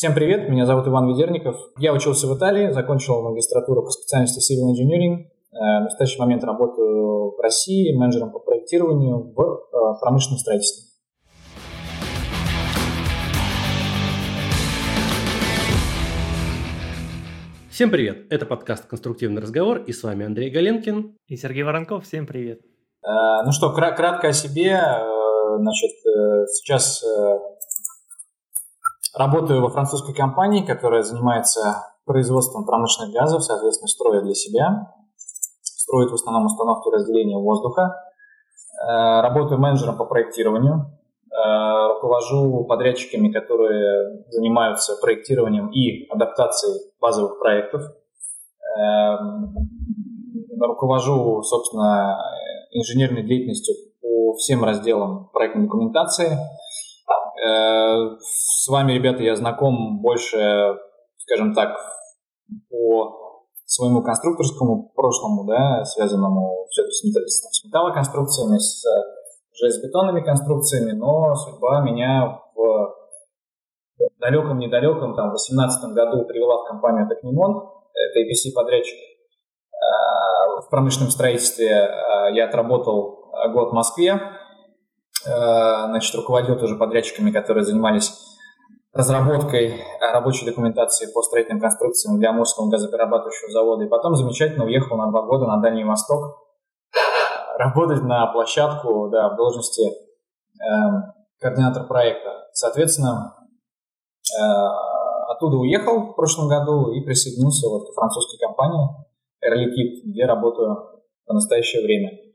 Всем привет, меня зовут Иван Ведерников. Я учился в Италии, закончил магистратуру по специальности Civil Engineering. Э, в настоящий момент работаю в России менеджером по проектированию в э, промышленном строительстве. Всем привет! Это подкаст «Конструктивный разговор» и с вами Андрей Галенкин. И Сергей Воронков. Всем привет! Э, ну что, кратко о себе. Значит, сейчас Работаю во французской компании, которая занимается производством промышленных газов, соответственно, строит для себя. Строит в основном установки разделения воздуха. Э, работаю менеджером по проектированию. Э, руковожу подрядчиками, которые занимаются проектированием и адаптацией базовых проектов. Э, руковожу, собственно, инженерной деятельностью по всем разделам проектной документации – с вами, ребята, я знаком больше, скажем так, по своему конструкторскому прошлому, да, связанному с, с металлоконструкциями, с железобетонными конструкциями, но судьба меня в далеком-недалеком, там, в 2018 году привела в компанию Технимонт, это EPC-подрядчик э, в промышленном строительстве. Э, я отработал год в Москве, Э, значит, руководил тоже подрядчиками, которые занимались разработкой рабочей документации по строительным конструкциям для Амурского газоперерабатывающего завода. И потом замечательно уехал на два года на Дальний Восток работать на площадку да, в должности э, координатор проекта. Соответственно, э, оттуда уехал в прошлом году и присоединился вот к французской компании Air Liquide, где работаю в настоящее время.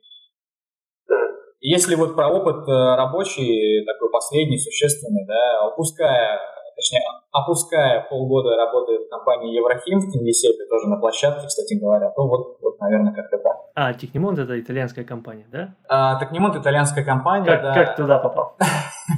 Если вот про опыт э, рабочий, такой последний, существенный, да, опуская, точнее, опуская полгода работы в компании Еврохим в Кингисеппе, тоже на площадке, кстати говоря, то вот, вот наверное, как-то так. А, Технимонт это итальянская компания, да? А, Технимонт итальянская компания, как, да. Как туда попал?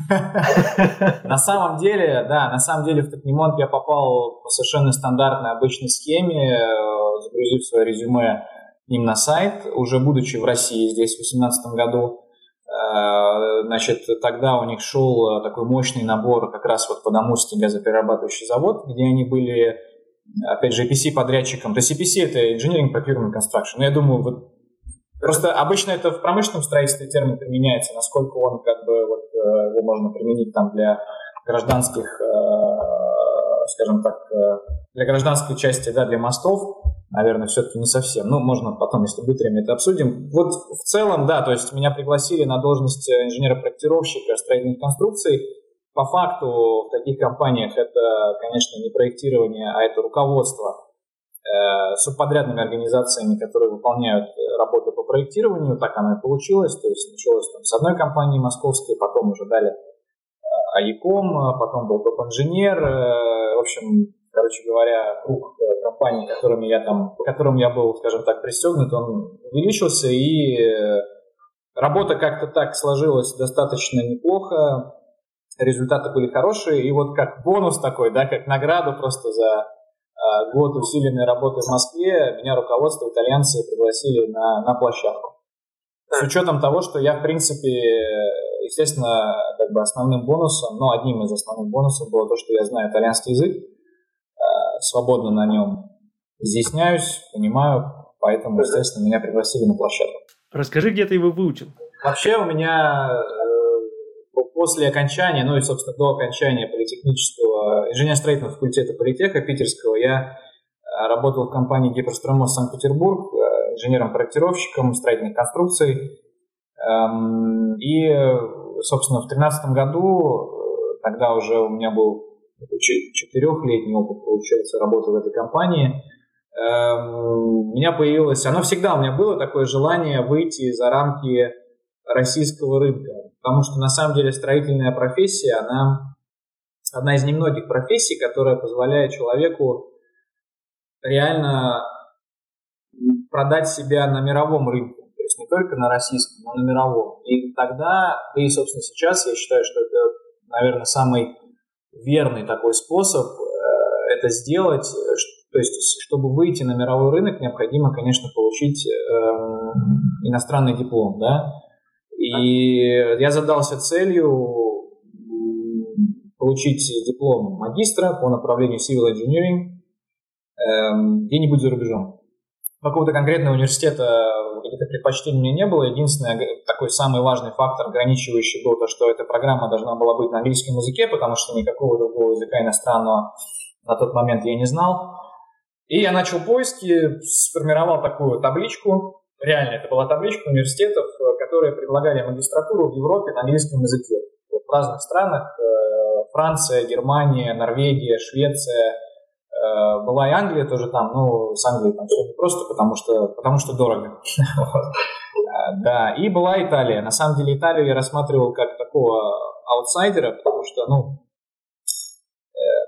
На самом деле, да, на самом деле в Технимонт я попал по совершенно стандартной обычной схеме, э, загрузив свое резюме им на сайт, уже будучи в России здесь в 2018 году. Э, значит, тогда у них шел э, такой мощный набор как раз вот под Амурский газоперерабатывающий завод, где они были, опять же, EPC-подрядчиком. То есть EPC – это Engineering Procurement Construction. Я думаю, вот Просто обычно это в промышленном строительстве термин применяется, насколько он как бы вот э, его можно применить там для гражданских, скажем так, для гражданской части, да, для мостов наверное, все-таки не совсем. Ну, можно потом, если будет время, это обсудим. Вот в целом, да, то есть меня пригласили на должность инженера-проектировщика строительных конструкций. По факту в таких компаниях это, конечно, не проектирование, а это руководство э, субподрядными организациями, которые выполняют работу по проектированию. Так оно и получилось. То есть началось там с одной компании московской, потом уже дали э, АИКом, потом был топ-инженер. Э, в общем, короче говоря, круг э, компаний, которыми я там, которым я был, скажем так, пристегнут, он увеличился, и э, работа как-то так сложилась достаточно неплохо, результаты были хорошие, и вот как бонус такой, да, как награду просто за э, год усиленной работы в Москве, меня руководство итальянцы пригласили на, на площадку. С учетом того, что я, в принципе, естественно, как бы основным бонусом, ну, одним из основных бонусов было то, что я знаю итальянский язык, свободно на нем изъясняюсь, понимаю, поэтому, естественно, меня пригласили на площадку. Расскажи, где ты его выучил? Вообще у меня э, после окончания, ну и, собственно, до окончания политехнического инженерно-строительного факультета политеха питерского я э, работал в компании Гиперстромос Санкт-Петербург э, инженером-проектировщиком строительных конструкций. Эм, и, собственно, в 2013 году, тогда уже у меня был четырехлетний опыт, получается, работы в этой компании. Эм, у меня появилось, оно всегда у меня было такое желание выйти за рамки российского рынка, потому что на самом деле строительная профессия, она одна из немногих профессий, которая позволяет человеку реально продать себя на мировом рынке, то есть не только на российском, но на мировом. И тогда, да и, собственно, сейчас я считаю, что это, наверное, самый верный такой способ э, это сделать. Э, то есть, чтобы выйти на мировой рынок, необходимо, конечно, получить эм, иностранный диплом, да. И я задался целью получить диплом магистра по направлению Civil Engineering эм, где-нибудь за рубежом. Какого-то конкретного университета каких-то предпочтений у меня не было. Единственный такой самый важный фактор, ограничивающий был то, что эта программа должна была быть на английском языке, потому что никакого другого языка иностранного на тот момент я не знал. И я начал поиски, сформировал такую табличку. Реально, это была табличка университетов, которые предлагали магистратуру в Европе на английском языке. В разных странах. Э, Франция, Германия, Норвегия, Швеция. Э, была и Англия тоже там, но с Англией там все не просто, потому что, потому что дорого. Э, да, и была Италия. На самом деле Италию я рассматривал как такого аутсайдера, потому что, ну,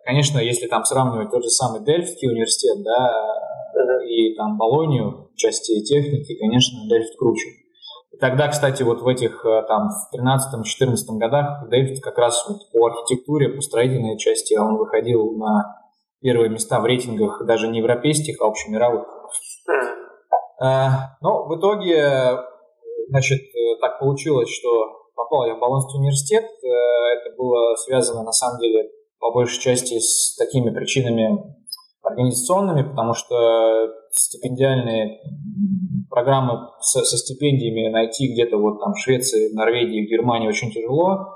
Конечно, если там сравнивать тот же самый Дельфтский университет, да, и там Болонию части техники, конечно, Дельфт круче. И тогда, кстати, вот в этих э, там в 13-14 годах Дельфт как раз вот по архитектуре, по строительной части он выходил на первые места в рейтингах даже не европейских, а общемировых. Э, но в итоге, значит, э, так получилось, что попал я в Болонский университет. Это было связано, на самом деле, по большей части с такими причинами организационными, потому что стипендиальные программы со, со стипендиями найти где-то вот там в Швеции, Норвегии, в Германии очень тяжело,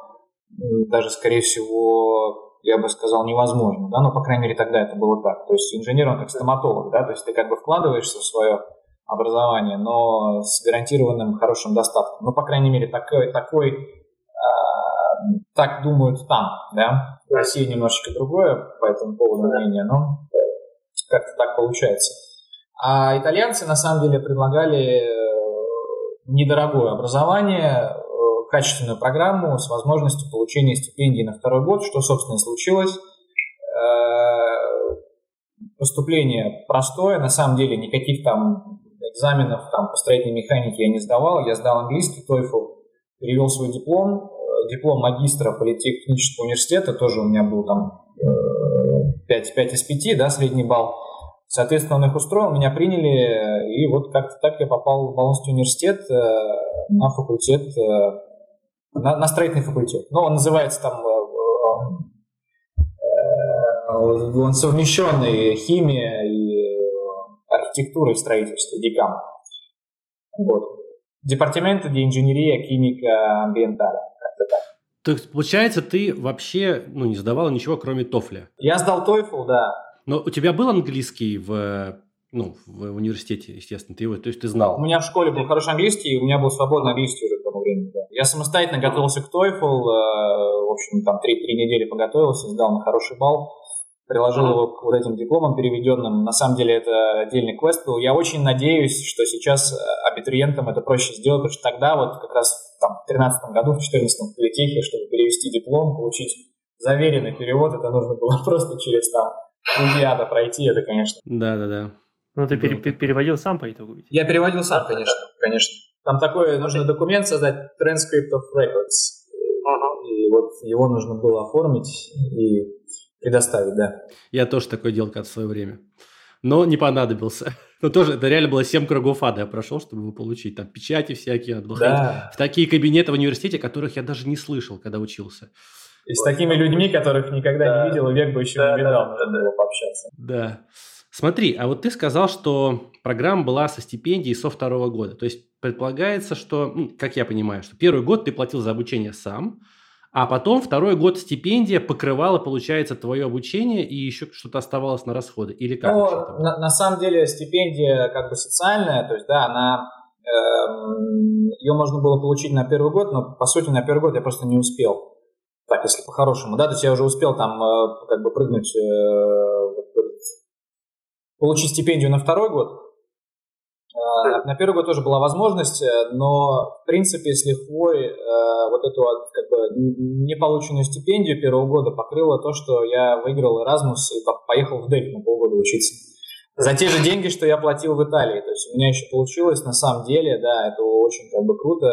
даже, скорее всего, я бы сказал, невозможно, да, но, по крайней мере, тогда это было так. То есть инженер, он как стоматолог, да, то есть ты как бы вкладываешься в свое образование, но с гарантированным хорошим достатком. Ну, по крайней мере, такой, такой э, так думают там, да. В России немножечко другое по этому поводу мнение, но как-то так получается. А итальянцы на самом деле предлагали э, недорогое образование, качественную программу с возможностью получения стипендий на второй год, что, собственно, и случилось. Э, поступление простое, на самом деле никаких там экзаменов там, по строительной механике я не сдавал. Я сдал английский TOEFL, перевел свой диплом, диплом магистра политехнического университета, тоже у меня был там 5, 5 из 5, да, средний балл. Соответственно, он их устроил, меня приняли, и вот как-то так я попал в Болонский университет э, на факультет, э, на, на строительный факультет. Ну, он называется там, э, он совмещенный химия и архитектура и строительство, ДИКАМ. Вот. Департамент де инженерия, химика, амбиенталя. То есть, получается, ты вообще ну, не сдавал ничего, кроме TOEFL? Я сдал TOEFL, да. Но у тебя был английский в, ну, в университете, естественно, ты его, то есть ты знал? У меня в школе был хороший английский, и у меня был свободный английский уже к тому времени, да. Я самостоятельно готовился к TOEFL, э, в общем, там три, три недели подготовился, сдал на хороший балл приложил его к вот этим дипломам переведенным. На самом деле это отдельный квест был. Я очень надеюсь, что сейчас э, абитуриентам это проще сделать, потому что тогда вот как раз там, в 2013 году, в 2014 в политехе, чтобы перевести диплом, получить заверенный перевод, это нужно было просто через там Удиада пройти, это, конечно. Да-да-да. Ну, ты пере- переводил сам по итогу? Я переводил сам, конечно, конечно. Там такой, нужно документ создать, Transcript of Records. Uh-huh. И вот его нужно было оформить и предоставить, да. Я тоже такое делал как в свое время. Но не понадобился. Но тоже это реально было 7 кругов ада я прошел, чтобы его получить. Там печати всякие, надо было да. в такие кабинеты в университете, которых я даже не слышал, когда учился. И с такими людьми, которых никогда да. не видел, век бы еще да, не видал, да, надо было пообщаться. Да. Смотри, а вот ты сказал, что программа была со стипендией со второго года. То есть предполагается, что, ну, как я понимаю, что первый год ты платил за обучение сам, а потом второй год стипендия покрывала, получается, твое обучение и еще что-то оставалось на расходы? Или как? Ну, на, на самом деле стипендия как бы социальная, то есть, да, она, эм, ее можно было получить на первый год, но, по сути, на первый год я просто не успел. Так, если по-хорошему, да, то есть я уже успел там э, как бы прыгнуть, э, получить стипендию на второй год, на первый год тоже была возможность, э, но в принципе с лихвой э, вот эту как бы, неполученную стипендию первого года покрыло то, что я выиграл Erasmus и поехал в Дельф на полгода учиться. За те же деньги, что я платил в Италии. То есть у меня еще получилось на самом деле, да, это очень как бы круто.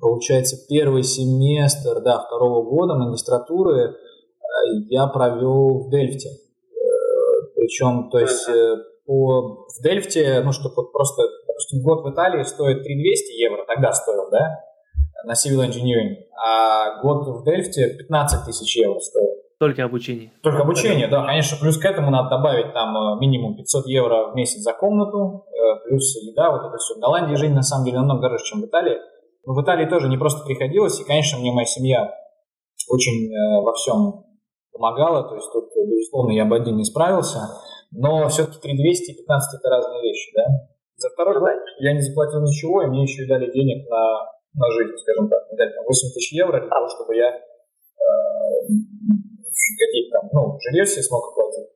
Получается, первый семестр, да, второго года магистратуры э, я провел в Дельфте. Причем, то есть по, в Дельфте, ну, чтобы вот просто, допустим, год в Италии стоит 3200 евро, тогда стоил, да, на civil engineering, а год в Дельфте 15 тысяч евро стоит. Только обучение. Только обучение, да, конечно. Плюс к этому надо добавить там э, минимум 500 евро в месяц за комнату, э, плюс еда, вот это все. В Голландии жизнь на самом деле намного дороже, чем в Италии. Но в Италии тоже не просто приходилось, и, конечно, мне моя семья очень э, во всем помогала, то есть тут, безусловно, я бы один не справился, но все-таки 3200 и 15 это разные вещи, да. За второй год я не заплатил ничего, и мне еще и дали денег на, на жизнь, скажем так. Мне дали там 8 тысяч евро для того, чтобы я э, какие-то там, ну, жилье себе смог оплатить.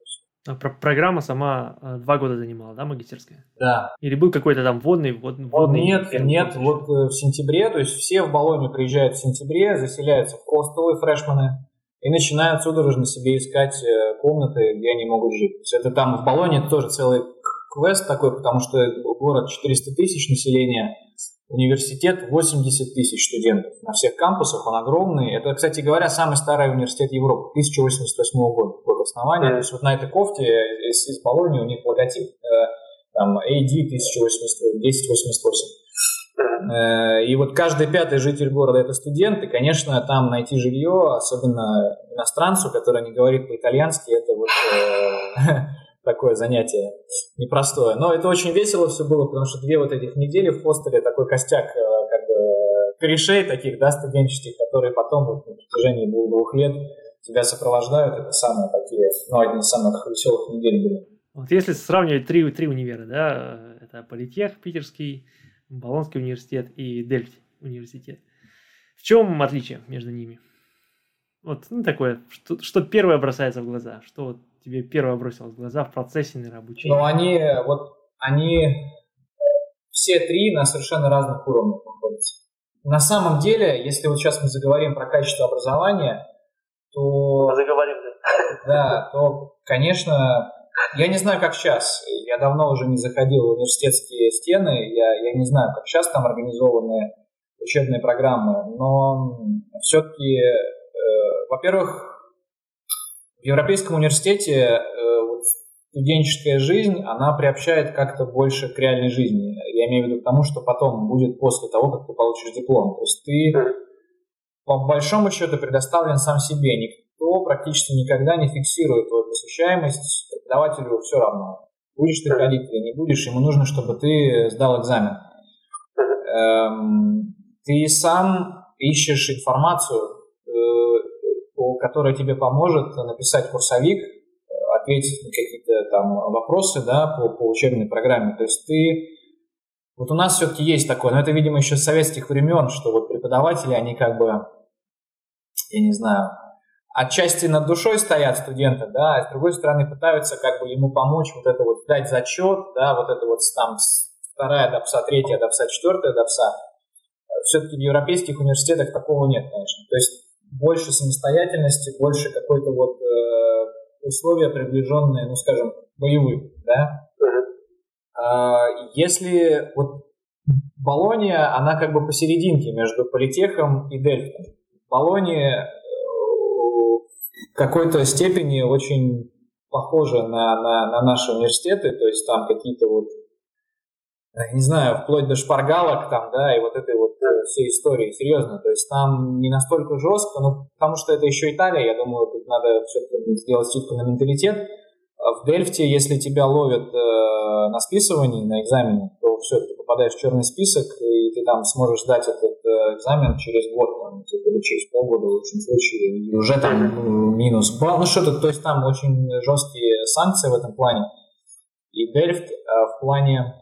А про программа сама э, два года занимала, да, магистерская? Да. Или был какой-то там вводный, ввод, вводный? Нет, нет, вот э, в сентябре, то есть все в Болонию приезжают в сентябре, заселяются в хостелы фрешмены и начинают судорожно себе искать э, комнаты, где они могут жить. То есть это там в Болонии тоже целый квест такой, потому что город 400 тысяч населения, университет 80 тысяч студентов на всех кампусах, он огромный. Это, кстати говоря, самый старый университет Европы, 1088 года, год основания. Mm. То есть вот на этой кофте из, из Болонии у них логотип, э, там AD 1088, 1088. Э, и вот каждый пятый житель города это студент, и, конечно, там найти жилье, особенно иностранцу, который не говорит по-итальянски, это вот э, такое занятие непростое. Но это очень весело все было, потому что две вот этих недели в хостеле такой костяк э, как бы корешей таких, да, студенческих, которые потом вот, на протяжении двух, двух лет тебя сопровождают. Это самые такие, ну, одни из самых веселых недель были. Вот если сравнивать три, три универа, да, это Политех, Питерский, Болонский университет и Дельфт университет. В чем отличие между ними? Вот ну, такое, что, что первое бросается в глаза, что вот тебе первое бросилось в глаза в процессе, наверное, обучения? Ну, они, вот, они все три на совершенно разных уровнях находятся. На самом деле, если вот сейчас мы заговорим про качество образования, то... Заговорим, да. Да, то, конечно, я не знаю, как сейчас. Я давно уже не заходил в университетские стены. Я, я не знаю, как сейчас там организованы учебные программы. Но все-таки, э, во-первых, в Европейском университете э, вот, студенческая жизнь, она приобщает как-то больше к реальной жизни. Я имею в виду к тому, что потом будет после того, как ты получишь диплом. То есть ты по большому счету предоставлен сам себе. Никто практически никогда не фиксирует твою посещаемость. Преподавателю все равно. Будешь ты ходить или не будешь, ему нужно, чтобы ты сдал экзамен. Эм, ты сам ищешь информацию, э, которая тебе поможет написать курсовик, ответить на какие-то там вопросы да, по, по учебной программе. То есть ты... Вот у нас все-таки есть такое, но это, видимо, еще с советских времен, что вот преподаватели, они как бы, я не знаю, отчасти над душой стоят студента, да, а с другой стороны пытаются как бы ему помочь вот это вот дать зачет, да, вот это вот там вторая допса, третья допса, четвертая допса. Все-таки в европейских университетах такого нет, конечно. То есть больше самостоятельности, больше какой-то вот э, условия приближенные, ну, скажем, боевым, да. А, если вот Болония, она как бы посерединке между Политехом и Дельфтом. Э, в какой-то степени очень похожа на, на, на наши университеты, то есть там какие-то вот не знаю, вплоть до шпаргалок там, да, и вот этой вот э, всей истории, серьезно, то есть там не настолько жестко, ну, потому что это еще Италия, я думаю, тут надо все-таки сделать скидку на менталитет. А в Дельфте, если тебя ловят э, на списывании, на экзамене, то все, ты попадаешь в черный список, и ты там сможешь сдать этот э, экзамен через год, там, типа, или через полгода в лучшем случае, и уже там ну, минус балл, ну что-то, то есть там очень жесткие санкции в этом плане. И Дельфт э, в плане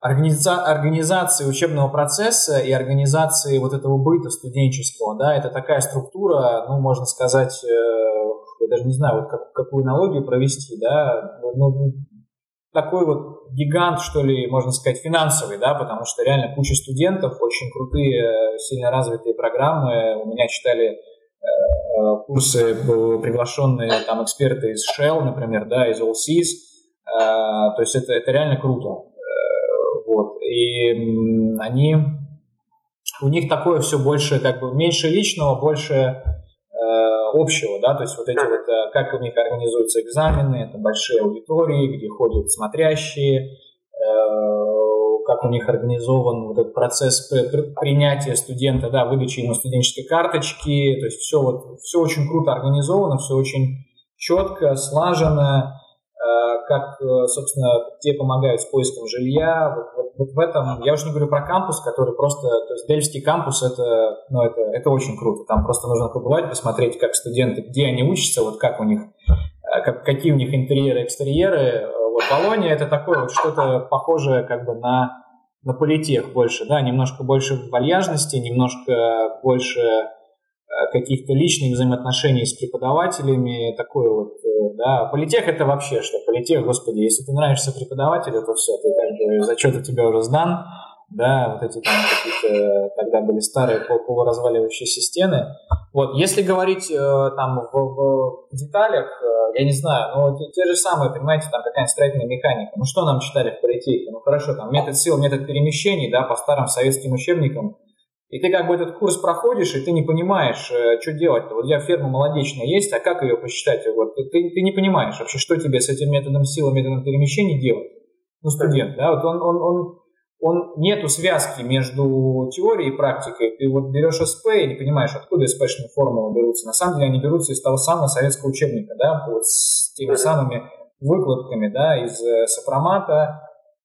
Организа организации учебного процесса и организации вот этого быта студенческого, да, это такая структура, ну, можно сказать, э, даже не знаю, вот как, какую аналогию провести, да, ну, ну, такой вот гигант, что ли, можно сказать, финансовый, да, потому что реально куча студентов, очень крутые, сильно развитые программы. У меня читали э, э курсы приглашенные там эксперты из Shell, например, да, из Allseas. Э, то есть это, это реально круто. Вот. И они, у них такое все больше, как бы меньше личного, больше э, общего, да, то есть вот эти вот, э, как у них организуются экзамены, это большие аудитории, где ходят смотрящие, э, как у них организован вот этот процесс принятия студента, да, выдачи ему студенческой карточки, то есть все вот, все очень круто организовано, все очень четко, слаженно, как, э, собственно, те помогают с поиском жилья, вот, вот, вот в этом, я уже не говорю про кампус, который просто, то есть Дельфский кампус, это, ну, это, это очень круто, там просто нужно побывать, посмотреть, как студенты, где они учатся, вот как у них, э, как, какие у них интерьеры, экстерьеры, вот Болония это такое вот что-то похожее как бы на, на политех больше, да, немножко больше вальяжности, немножко больше Э, каких-то личных взаимоотношений с преподавателями, такое вот, э, да, политех это вообще что, политех, господи, если ты нравишься преподавателю, то все, ты как бы, зачет у тебя уже сдан, да, вот эти там какие-то тогда были старые полуразваливающиеся стены. Вот, если говорить э, там в, в деталях, я не знаю, ну те, те же самые, понимаете, там какая-нибудь строительная механика, ну что нам читали в политехе, ну хорошо, там метод сил, метод перемещений, да, по старым советским учебникам, и ты как бы этот курс проходишь, и ты не понимаешь, э, что делать-то. Вот у тебя ферма молодечная есть, а как ее посчитать? Вот ты, ты не понимаешь вообще, что тебе с этим методом силы, методом перемещений делать. Ну, студент, да, вот он, он, он, он нету связки между теорией и практикой. Ты вот берешь СП и не понимаешь, откуда СПшные формулы берутся. На самом деле они берутся из того самого советского учебника, да, вот с теми самыми выкладками, да, из э, сопромата,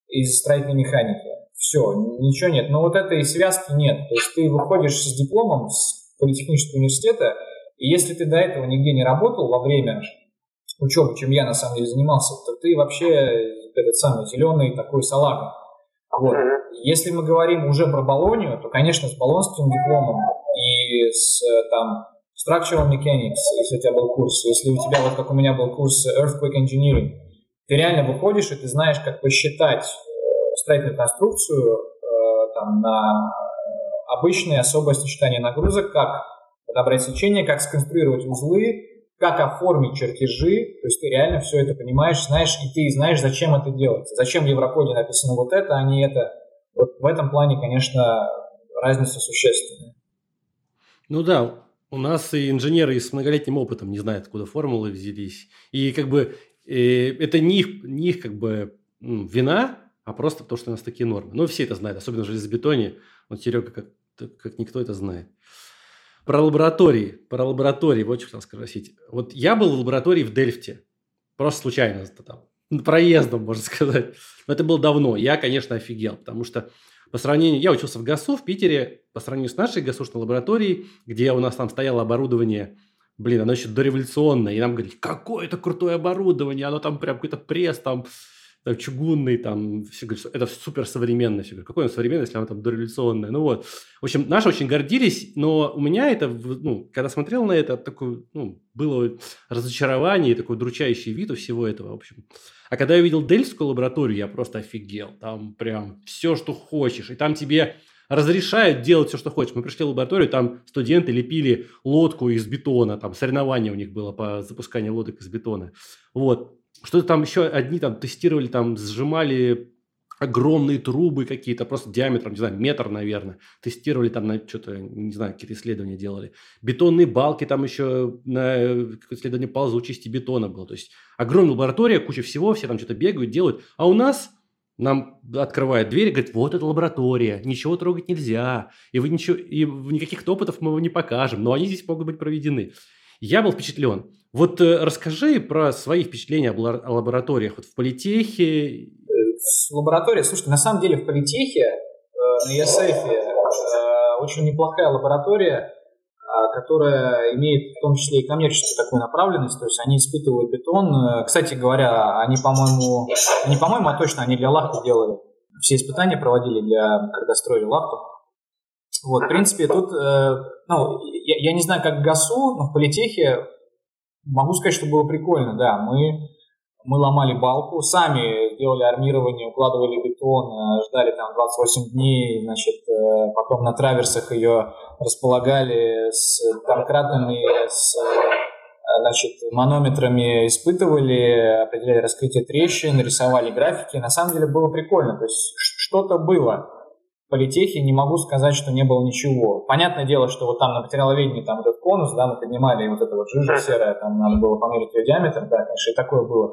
из строительной механики все, ничего нет. Но вот этой связки нет. То есть ты выходишь с дипломом с политехнического университета, и если ты до этого нигде не работал во время учебы, чем я на самом деле занимался, то ты вообще этот самый зеленый такой салага. Вот. Если мы говорим уже про Болонию, то, конечно, с болонским дипломом и с там Structural Mechanics, если у тебя был курс, если у тебя, вот как у меня был курс Earthquake Engineering, ты реально выходишь и ты знаешь, как посчитать строительную конструкцию э, там, на обычное особое сочетание нагрузок, как подобрать сечение, как сконструировать узлы, как оформить чертежи, то есть ты реально все это понимаешь, знаешь, и ты знаешь, зачем это делать, зачем в Европоде написано вот это, а не это. Вот в этом плане, конечно, разница существенная. Ну да, у нас и инженеры с многолетним опытом не знают, откуда формулы взялись. И как бы э, это не их, не их как бы вина, а просто потому, что у нас такие нормы. Ну, все это знают, особенно в железобетоне. Вот Серега как, как никто это знает. Про лаборатории. Про лаборатории. Вот что хотел спросить. Вот я был в лаборатории в Дельфте. Просто случайно там. Проездом, можно сказать. Но это было давно. Я, конечно, офигел. Потому что по сравнению... Я учился в ГАСУ в Питере. По сравнению с нашей ГАСУшной лабораторией, где у нас там стояло оборудование Блин, оно еще дореволюционное. И нам говорили, какое это крутое оборудование. Оно там прям какой-то пресс там там, чугунный, там, все говорят, что это супер современное. Все говорят, какое он современное, если оно там дореволюционное. Ну вот. В общем, наши очень гордились, но у меня это, ну, когда смотрел на это, такое, ну, было разочарование и такой дручающий вид у всего этого, в общем. А когда я увидел Дельскую лабораторию, я просто офигел. Там прям все, что хочешь. И там тебе разрешают делать все, что хочешь. Мы пришли в лабораторию, там студенты лепили лодку из бетона, там соревнование у них было по запусканию лодок из бетона. Вот. Что-то там еще одни там тестировали, там сжимали огромные трубы какие-то, просто диаметром, не знаю, метр, наверное. Тестировали там на что-то, не знаю, какие-то исследования делали. Бетонные балки там еще на какое-то исследование ползучести бетона было. То есть огромная лаборатория, куча всего, все там что-то бегают, делают. А у нас нам открывает дверь и говорит, вот это лаборатория, ничего трогать нельзя, и вы ничего, и никаких опытов мы вам не покажем, но они здесь могут быть проведены. Я был впечатлен. Вот э, расскажи про свои впечатления о, лабораториях вот в политехе. В лаборатории, слушайте, на самом деле в политехе, э, на ЕСЭФе, э, очень неплохая лаборатория, э, которая имеет в том числе и коммерческую такую направленность, то есть они испытывают бетон. Кстати говоря, они, по-моему, не по-моему, а точно они для лахты делали. Все испытания проводили для, когда строили лахту. Вот, в принципе, тут, ну, я, я не знаю, как ГАСУ, но в политехе могу сказать, что было прикольно, да. Мы, мы ломали балку, сами делали армирование, укладывали бетон, э, ждали там 28 дней, значит, э, потом на траверсах ее располагали с домкратами, с э, значит, манометрами испытывали, определяли раскрытие трещин, рисовали графики. На самом деле было прикольно, то есть что-то было политехе не могу сказать, что не было ничего. Понятное дело, что вот там на материаловедении там этот конус, да, мы поднимали, и вот это вот жижа серая, там надо было померить ее диаметр, да, конечно, и такое было.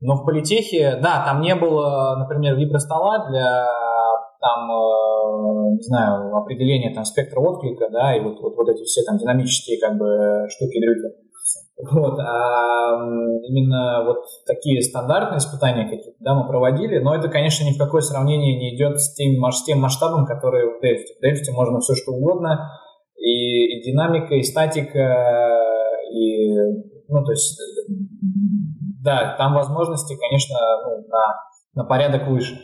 Но в политехе, да, там не было, например, вибростола для там, э, не знаю, определение там спектра отклика, да, и вот, вот, вот эти все там динамические как бы штуки-дрюки. Вот, а именно вот такие стандартные испытания какие-то, да, мы проводили, но это, конечно, ни в какое сравнение не идет с тем, с тем масштабом, который в Delphi. В Delphi можно все что угодно, и, и динамика, и статика, и, ну, то есть, да, там возможности, конечно, ну, на, на порядок выше.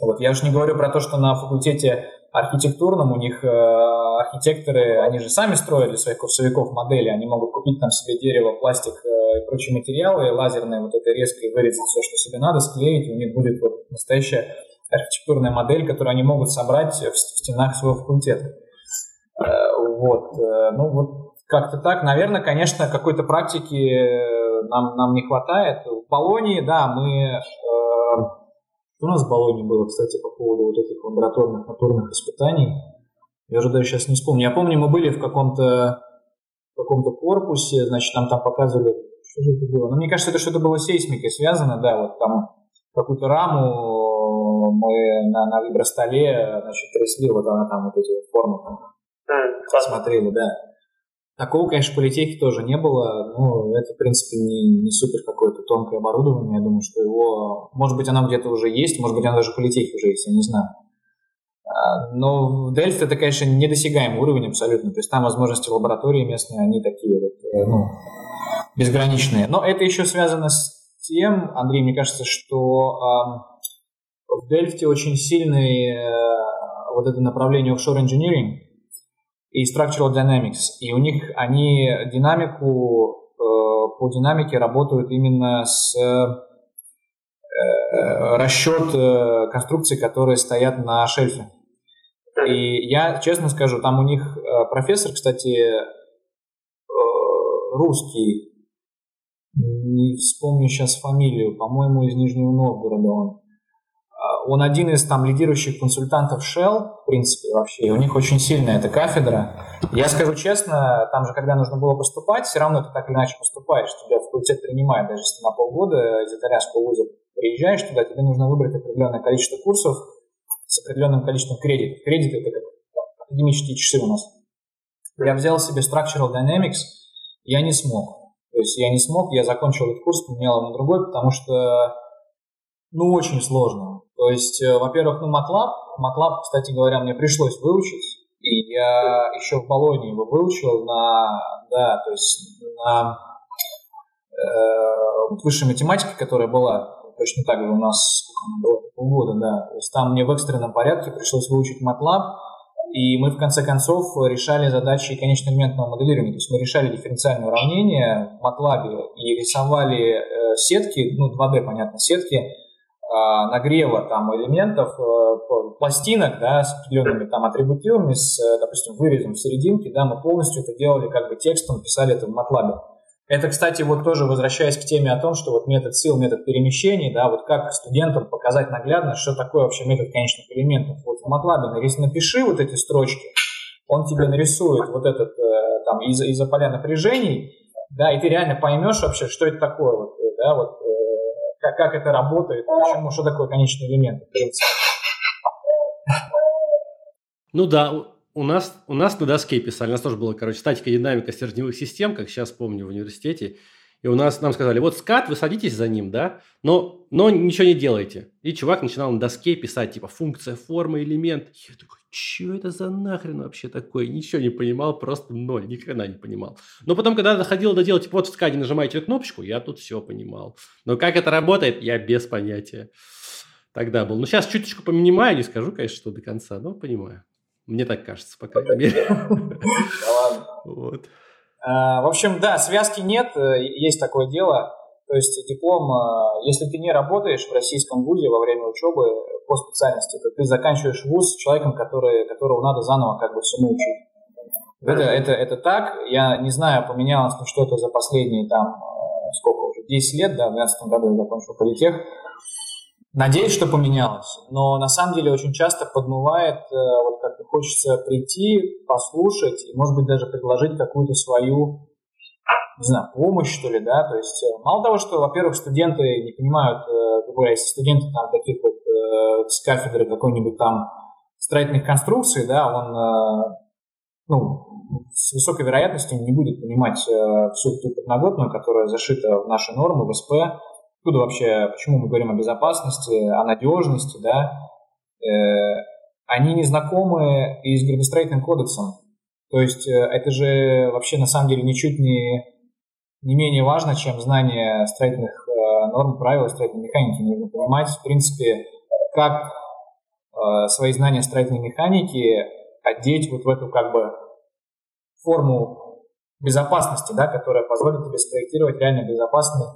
Вот, я уж не говорю про то, что на факультете архитектурном, у них э, архитекторы, они же сами строили своих курсовиков модели, они могут купить там себе дерево, пластик э, и прочие материалы, лазерные вот это резко и вырезать все, что себе надо, склеить, и у них будет вот настоящая архитектурная модель, которую они могут собрать в, в стенах своего факультета. Э, вот, э, ну вот как-то так, наверное, конечно, какой-то практики э, нам, нам не хватает. В Полонии, да, мы э, у нас в Болоне было, кстати, по поводу вот этих лабораторных натурных испытаний? Я уже даже сейчас не вспомню. Я помню, мы были в каком-то каком-то корпусе, значит, там, там показывали, что же это было? Ну, мне кажется, это что-то было с сейсмикой связано, да, вот там какую-то раму мы на, на вибростоле, значит, трясли, вот она там, вот эти вот формы там, mm, смотрели, да. Такого, конечно, в политехе тоже не было. Ну, это, в принципе, не, не супер какое-то тонкое оборудование. Я думаю, что его... Может быть, оно где-то уже есть, может быть, оно даже в политехе уже есть, я не знаю. А, но в Delft это, конечно, недосягаемый уровень абсолютно. То есть там возможности лаборатории местные, они такие вот, э, ну, безграничные. Но это еще связано с тем, Андрей, мне кажется, что в Дельфте очень сильный э, вот это направление offshore engineering, и Structural Dynamics. И у них они динамику, э, по динамике работают именно с э, расчет э, конструкций, которые стоят на шельфе. И я честно скажу, там у них профессор, кстати, русский, не вспомню сейчас фамилию, по-моему, из Нижнего Новгорода он. Он один из там лидирующих консультантов Shell, в принципе, вообще, и у них очень сильная эта кафедра. Я скажу честно, там же, когда нужно было поступать, все равно ты так или иначе поступаешь, тебя факультет принимает, даже если на полгода из итальянского вуза приезжаешь туда, тебе нужно выбрать определенное количество курсов с определенным количеством кредитов. Кредиты – это как академические часы у нас. Я взял себе Structural Dynamics, я не смог. То есть я не смог, я закончил этот курс, поменял на другой, потому что, ну, очень сложно. То есть, э, во-первых, ну, MATLAB, MATLAB, кстати говоря, мне пришлось выучить, и я еще в Болонии его выучил на, да, то есть на э, высшей математике, которая была точно так же у нас, полгода, да. То есть там мне в экстренном порядке пришлось выучить MATLAB, и мы в конце концов решали задачи конечно-элементного моделирования. То есть мы решали дифференциальные уравнения в MATLAB и рисовали э, сетки, ну 2D, понятно, сетки, нагрева там элементов, э, пластинок, да, с определенными там атрибутивами, с, э, допустим, вырезом в серединке, да, мы полностью это делали как бы текстом, писали это в MATLAB. Это, кстати, вот тоже возвращаясь к теме о том, что вот метод сил, метод перемещений, да, вот как студентам показать наглядно, что такое вообще метод конечных элементов. Вот в MATLAB напиши вот эти строчки, он тебе нарисует вот этот э, там из- из-за поля напряжений, да, и ты реально поймешь вообще, что это такое, вот, да, вот как, как это работает, почему, что такое конечный элемент. Ну да, у нас, у нас на доске писали, у нас тоже было, короче, статика динамика стержневых систем, как сейчас помню в университете. И у нас нам сказали, вот скат, вы садитесь за ним, да, но, но ничего не делайте. И чувак начинал на доске писать, типа, функция, форма, элемент. Я такой, что это за нахрен вообще такое? Ничего не понимал, просто ноль, никогда не понимал. Но потом, когда доходило до дела, типа, вот в скаде нажимаете кнопочку, я тут все понимал. Но как это работает, я без понятия. Тогда был. Ну, сейчас чуточку понимаю, не скажу, конечно, что до конца, но понимаю. Мне так кажется, по крайней мере. Вот. А, в общем, да, связки нет, э, есть такое дело. То есть диплом, э, если ты не работаешь в российском вузе во время учебы по специальности, то ты заканчиваешь вуз с человеком, который, которого надо заново как бы всему учить. Это, это, это так. Я не знаю, поменялось ли что-то за последние там, э, сколько уже, 10 лет, да, в 2012 году я закончил политех. Надеюсь, что поменялось, но на самом деле очень часто подмывает, э, вот как хочется прийти, послушать и, может быть, даже предложить какую-то свою, не знаю, помощь, что ли, да, то есть э, мало того, что, во-первых, студенты не понимают, э, говоря, если студенты там таких вот э, с кафедры какой-нибудь там строительных конструкций, да, он э, ну, с высокой вероятностью не будет понимать э, всю ту подноготную, которая зашита в наши нормы, в СП. Откуда вообще, почему мы говорим о безопасности, о надежности, да? Э, они не знакомы и с градостроительным кодексом. То есть э, это же вообще на самом деле ничуть не, не менее важно, чем знание строительных э, норм, правил строительной механики. Нужно понимать, в принципе, как э, свои знания строительной механики одеть вот в эту как бы форму безопасности, да, которая позволит тебе спроектировать реально безопасный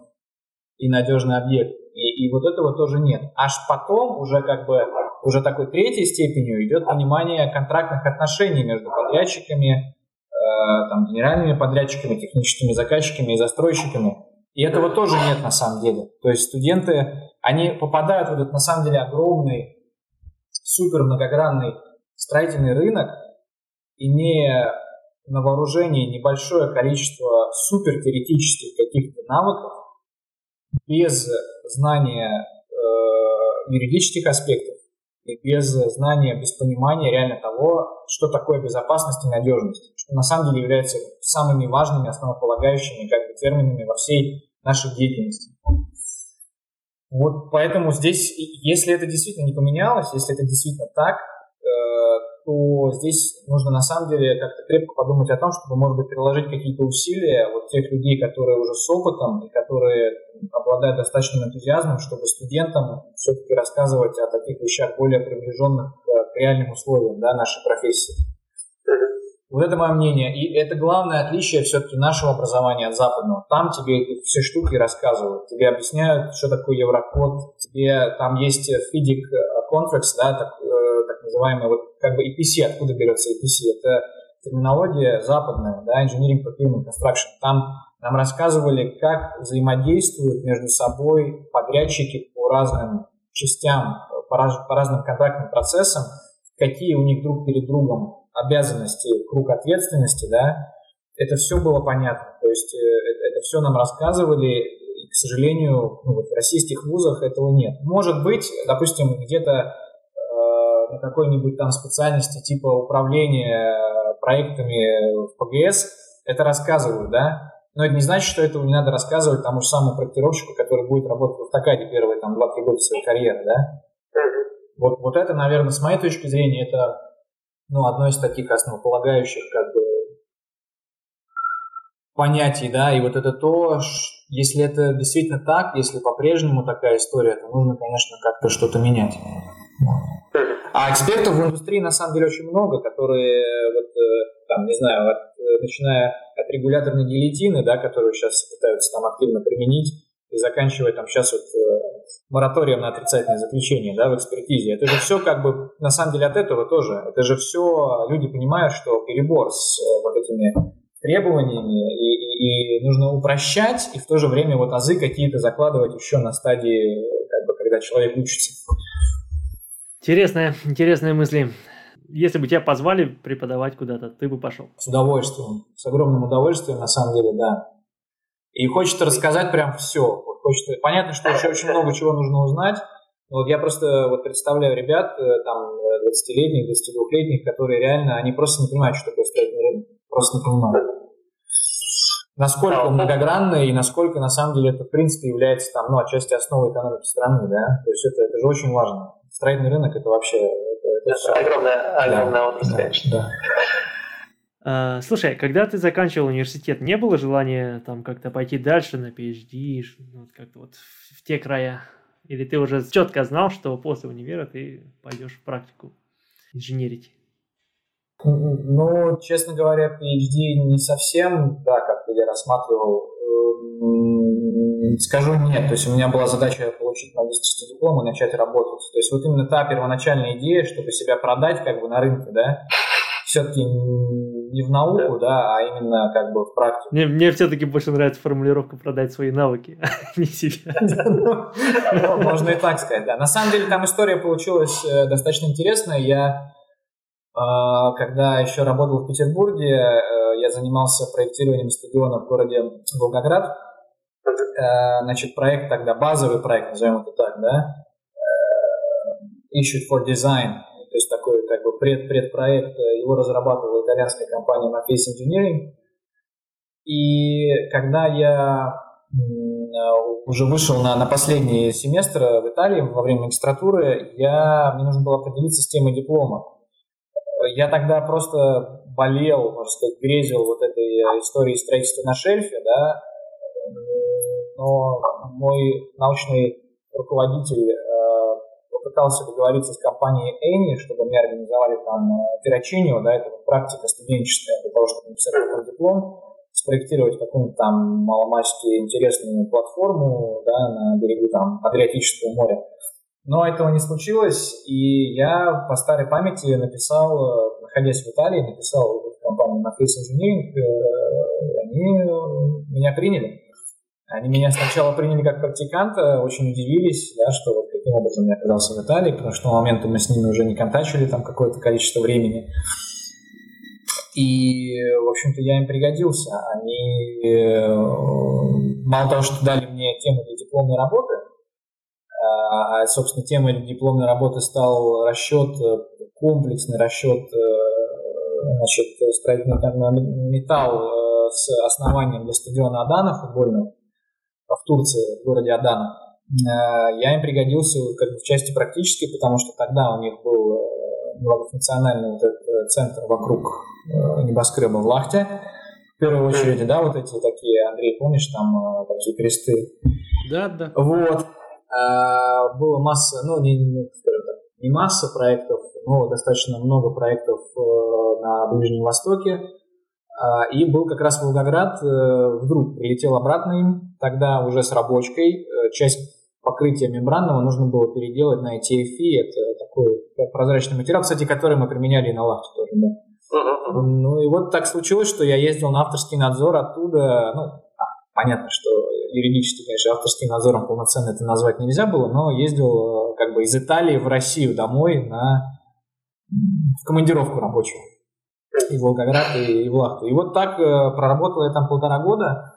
и надежный объект. И, и вот этого тоже нет. Аж потом уже как бы уже такой третьей степенью идет понимание контрактных отношений между подрядчиками, э, там, генеральными подрядчиками, техническими заказчиками и застройщиками. И этого тоже нет на самом деле. То есть студенты, они попадают в этот на самом деле огромный, супер многогранный строительный рынок, имея на вооружении небольшое количество супер теоретических каких-то навыков, без знания э, юридических аспектов и без знания, без понимания реально того, что такое безопасность и надежность, что на самом деле является самыми важными, основополагающими как бы, терминами во всей нашей деятельности. Вот поэтому здесь, если это действительно не поменялось, если это действительно так, то здесь нужно на самом деле как-то крепко подумать о том, чтобы, может быть, приложить какие-то усилия вот тех людей, которые уже с опытом и которые обладают достаточным энтузиазмом, чтобы студентам все-таки рассказывать о таких вещах более приближенных к реальным условиям да, нашей профессии. Вот это мое мнение. И это главное отличие все-таки нашего образования от западного. Там тебе все штуки рассказывают, тебе объясняют, что такое еврокод, тебе там есть FIDIC contracts, да, так, так называемый, вот как бы EPC, откуда берется EPC, это терминология западная, да, Engineering Procurement Construction. Там нам рассказывали, как взаимодействуют между собой подрядчики по разным частям, по, раз, по разным контрактным процессам, какие у них друг перед другом обязанности, круг ответственности, да, это все было понятно. То есть э, это, все нам рассказывали, и, к сожалению, ну, вот в российских вузах этого нет. Может быть, допустим, где-то на какой-нибудь там специальности типа управления проектами в ПГС это рассказывают, да, но это не значит, что этого не надо рассказывать тому же самому проектировщику, который будет работать в автокаде первые там 2-3 года своей карьеры, да. Вот, вот это, наверное, с моей точки зрения, это ну, одно из таких основополагающих как бы понятий, да, и вот это то, если это действительно так, если по-прежнему такая история, то нужно, конечно, как-то что-то менять. А экспертов в индустрии на самом деле очень много, которые, вот, э, там, не знаю, от, э, начиная от регуляторной гильотины, да, которую сейчас пытаются там активно применить, и заканчивая там сейчас вот э, мораторием на отрицательное заключение да, в экспертизе. Это же все как бы, на самом деле от этого тоже. Это же все, люди понимают, что перебор с э, вот этими требованиями и, и, и нужно упрощать, и в то же время вот азы какие-то закладывать еще на стадии, как бы, когда человек учится. Интересная, интересные мысли. Если бы тебя позвали преподавать куда-то, ты бы пошел? С удовольствием, с огромным удовольствием, на самом деле, да. И хочется рассказать прям все. Вот хочется... Понятно, что еще очень много чего нужно узнать. Вот я просто вот представляю ребят, э, там, 20-летних, 22-летних, которые реально, они просто не понимают, что такое строительный рынок. Просто не понимают. Насколько он многогранный и насколько на самом деле это в принципе является там, ну, отчасти основой экономики страны, да. То есть это, это же очень важно. Строительный рынок это вообще это, это, это огромная, огромная да, отрасль, да, конечно. Да. А, слушай, когда ты заканчивал университет, не было желания там как-то пойти дальше на PhD, вот как-то вот в те края? Или ты уже четко знал, что после универа ты пойдешь в практику инженерить? Ну, честно говоря, PhD не совсем, да, как я рассматривал. Эм, скажу нет, то есть у меня была задача получить магистрский диплом и начать работать. То есть вот именно та первоначальная идея, чтобы себя продать как бы на рынке, да, все-таки не в науку, да, а именно как бы в практику. Мне, мне все-таки больше нравится формулировка продать свои навыки, а не себя. Ну, можно и так сказать, да. На самом деле там история получилась э, достаточно интересная. Я э, когда еще работал в Петербурге, э, я занимался проектированием стадиона в городе Волгоград. Значит, проект тогда, базовый проект, назовем это так, да, Issued for Design, то есть такой как бы пред, предпроект, его разрабатывала итальянская компания Maface Engineering. И когда я уже вышел на, на последний семестр в Италии во время магистратуры, я, мне нужно было определиться с темой диплома. Я тогда просто болел, можно сказать, грезил вот этой историей строительства на шельфе, да, но мой научный руководитель э, попытался договориться с компанией Эни, чтобы мне организовали там операчинию, да, это практика студенческая для того, чтобы написать диплом спроектировать какую-нибудь там маломальски интересную платформу да, на берегу там Адриатического моря. Но этого не случилось, и я по старой памяти написал, находясь в Италии, написал компанию на Face Engineering, э, они меня приняли. Они меня сначала приняли как практиканта, очень удивились, да, что вот каким образом я оказался в Италии, потому что на момент мы с ними уже не контачили там какое-то количество времени. И, в общем-то, я им пригодился. Они э, мало того, что дали мне тему для дипломной работы, а, а собственно, темой дипломной работы стал расчет, э, комплексный расчет э, значит, строительный металл с основанием для стадиона Адана футбольного в Турции, в городе Адана. Я им пригодился как бы в части практической, потому что тогда у них был многофункциональный вот этот центр вокруг Э, небоскреба в Лахте. В первую очередь, да, вот эти такие, Андрей, помнишь, там э, такие кресты? Да, да. Вот. А, было масса, ну, не, не, так, не масса проектов, но достаточно много проектов э, на Ближнем Востоке. А, и был как раз Волгоград, вдруг прилетел обратно им, тогда уже с рабочкой. Часть покрытия мембранного нужно было переделать на TFE, это такой прозрачный материал, кстати, который мы применяли и на лахте тоже, да. Ну и вот так случилось, что я ездил на авторский надзор оттуда, ну, понятно, что юридически, конечно, авторским надзором полноценно это назвать нельзя было, но ездил э, как бы из Италии в Россию домой на в командировку рабочую. И в Волгоград, и, и в Лахту. И вот так э, проработал я там полтора года.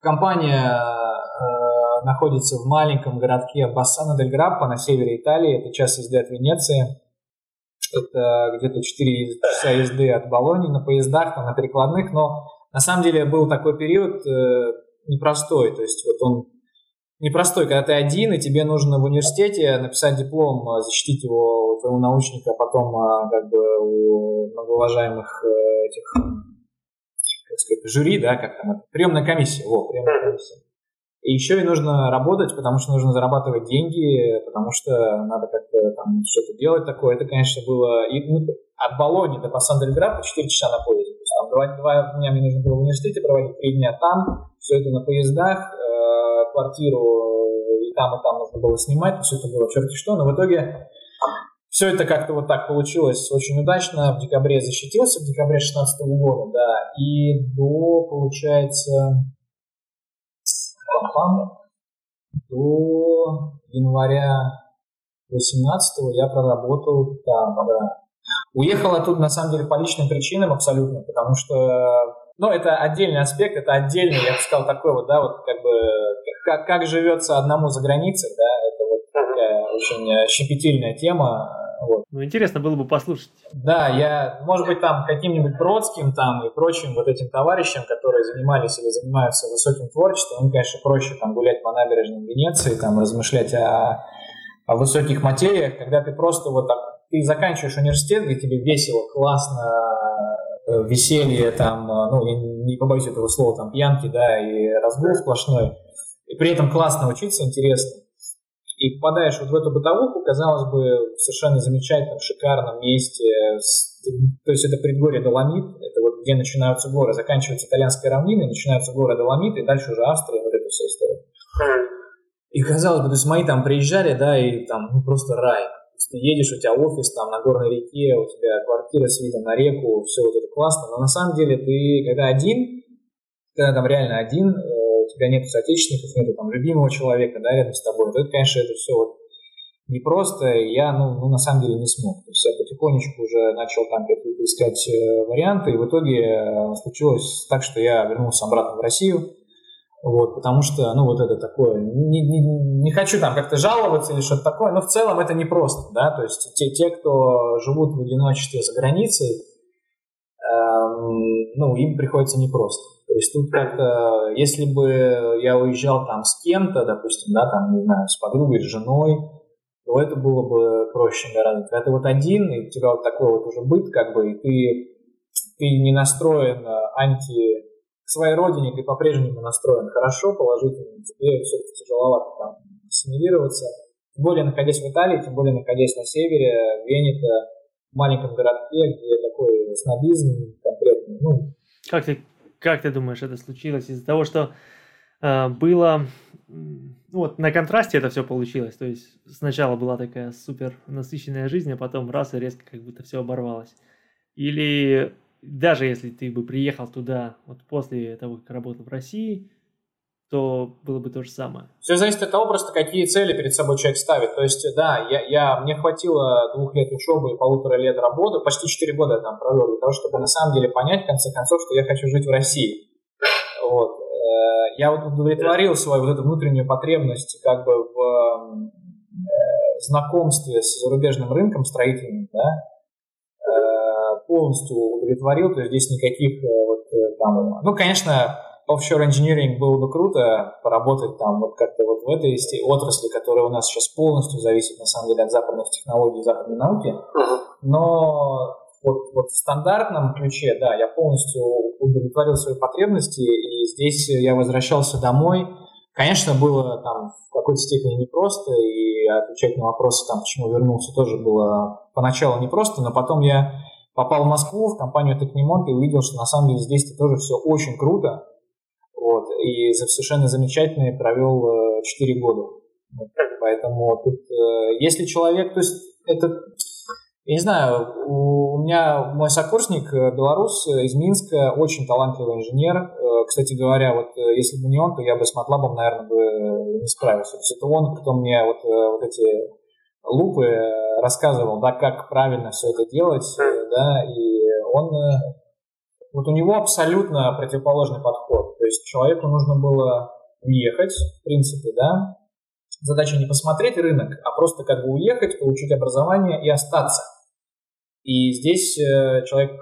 Компания э, находится в маленьком городке Бассана дель Граппа на севере Италии. Это час езды от Венеции. Это где-то 4 часа езды от Болонии на поездах, там, на перекладных, но на самом деле был такой период э, непростой, то есть вот он непростой, когда ты один, и тебе нужно в университете написать диплом, э, защитить его у твоего научника, а потом э, как бы у многоуважаемых э, этих, как сказать, жюри, да, как там, приемная комиссия, вот, приемная комиссия. И еще и нужно работать, потому что нужно зарабатывать деньги, потому что надо как-то там что-то делать такое. Это, конечно, было и, ну, от Болони до Пассандельграда 4 часа на поезде. Там, два, два дня мне нужно было в университете проводить, три дня там, все это на поездах, э, квартиру и там, и там нужно было снимать, все это было черти что. Но в итоге все это как-то вот так получилось очень удачно. В декабре защитился, в декабре 2016 года, да. И до, получается, до января 18 я проработал там, да. Уехал оттуда, на самом деле, по личным причинам абсолютно, потому что, ну, это отдельный аспект, это отдельный, я бы сказал, такой вот, да, вот как бы, как, как живется одному за границей, да, это вот такая очень щепетильная тема, вот. Ну, интересно было бы послушать. Да, я, может быть, там каким-нибудь Бродским там и прочим вот этим товарищам, которые занимались или занимаются высоким творчеством, им, конечно, проще там гулять по набережным Венеции, там размышлять о, о высоких материях, когда ты просто вот так, ты заканчиваешь университет, где тебе весело, классно, э, веселье, там, э, ну, я не побоюсь этого слова, там, пьянки, да, и разгул сплошной, и при этом классно учиться, интересно и попадаешь вот в эту бытовуху, казалось бы, в совершенно замечательном, шикарном месте, то есть это предгорье Доломит, это вот где начинаются горы, заканчиваются итальянские равнины, начинаются горы Доломит, и дальше уже Австрия, вот эта вся история. И казалось бы, то есть мои там приезжали, да, и там ну, просто рай. Ты едешь, у тебя офис там на горной реке, у тебя квартира с видом на реку, все вот это классно, но на самом деле ты, когда один, когда там реально один, э, у тебя нет соотечественников, нет там любимого человека, да, рядом с тобой, то это, конечно, это все вот непросто, и я, ну, ну, на самом деле не смог. То есть я потихонечку уже начал там какие-то искать э, варианты, и в итоге э, случилось так, что я вернулся обратно в Россию, Вот, потому что, ну, вот это такое, не, не, не хочу там как-то жаловаться или что-то такое, но в целом это непросто, да, то есть те, те кто живут в одиночестве за границей, эм, ну, им приходится непросто. То есть тут как-то, если бы я уезжал там с кем-то, допустим, да, там, не знаю, с подругой, с женой, то это было бы проще гораздо. Когда ты вот один, и у тебя вот такой вот уже быт, как бы, и ты, ты не настроен анти к своей родине ты по-прежнему настроен хорошо, положительно, тебе все-таки тяжеловато там ассимилироваться. Тем более, находясь в Италии, тем более, находясь на севере, Венета, в маленьком городке, где такой снобизм конкретный. Ну. Как, ты, как ты думаешь, это случилось из-за того, что э, было... Ну, вот на контрасте это все получилось. То есть сначала была такая супер насыщенная жизнь, а потом раз и резко как будто все оборвалось. Или даже если ты бы приехал туда вот после того, как работал в России, то было бы то же самое. Все зависит от того, просто какие цели перед собой человек ставит. То есть, да, я, я, мне хватило двух лет учебы и полутора лет работы, почти четыре года я там провел, для того, чтобы на самом деле понять, в конце концов, что я хочу жить в России. Вот. Э, я вот удовлетворил свою вот эту внутреннюю потребность как бы в э, знакомстве с зарубежным рынком строительным, да, полностью удовлетворил, то есть здесь никаких э, вот э, там, ну, конечно, offshore engineering было бы круто поработать там вот как-то вот в этой отрасли, которая у нас сейчас полностью зависит на самом деле от западных технологий, западной науки, но вот, вот в стандартном ключе, да, я полностью удовлетворил свои потребности, и здесь я возвращался домой. Конечно, было там в какой-то степени непросто, и отвечать на вопросы, там, почему вернулся, тоже было поначалу непросто, но потом я попал в Москву, в компанию Technimont и увидел, что на самом деле здесь тоже все очень круто. Вот, и совершенно замечательно провел 4 э, года. Вот, поэтому тут, э, если человек, то есть это, я не знаю, у меня мой сокурсник, э, белорус из Минска, очень талантливый инженер. Кстати говоря, вот если бы не он, то я бы с MATLAB, наверное, бы не справился. То есть это он, кто мне вот, вот эти лупы э, рассказывал, да, как правильно все это делать, э, да, и он, э, вот у него абсолютно противоположный подход, то есть человеку нужно было уехать, в принципе, да, задача не посмотреть рынок, а просто как бы уехать, получить образование и остаться. И здесь человек,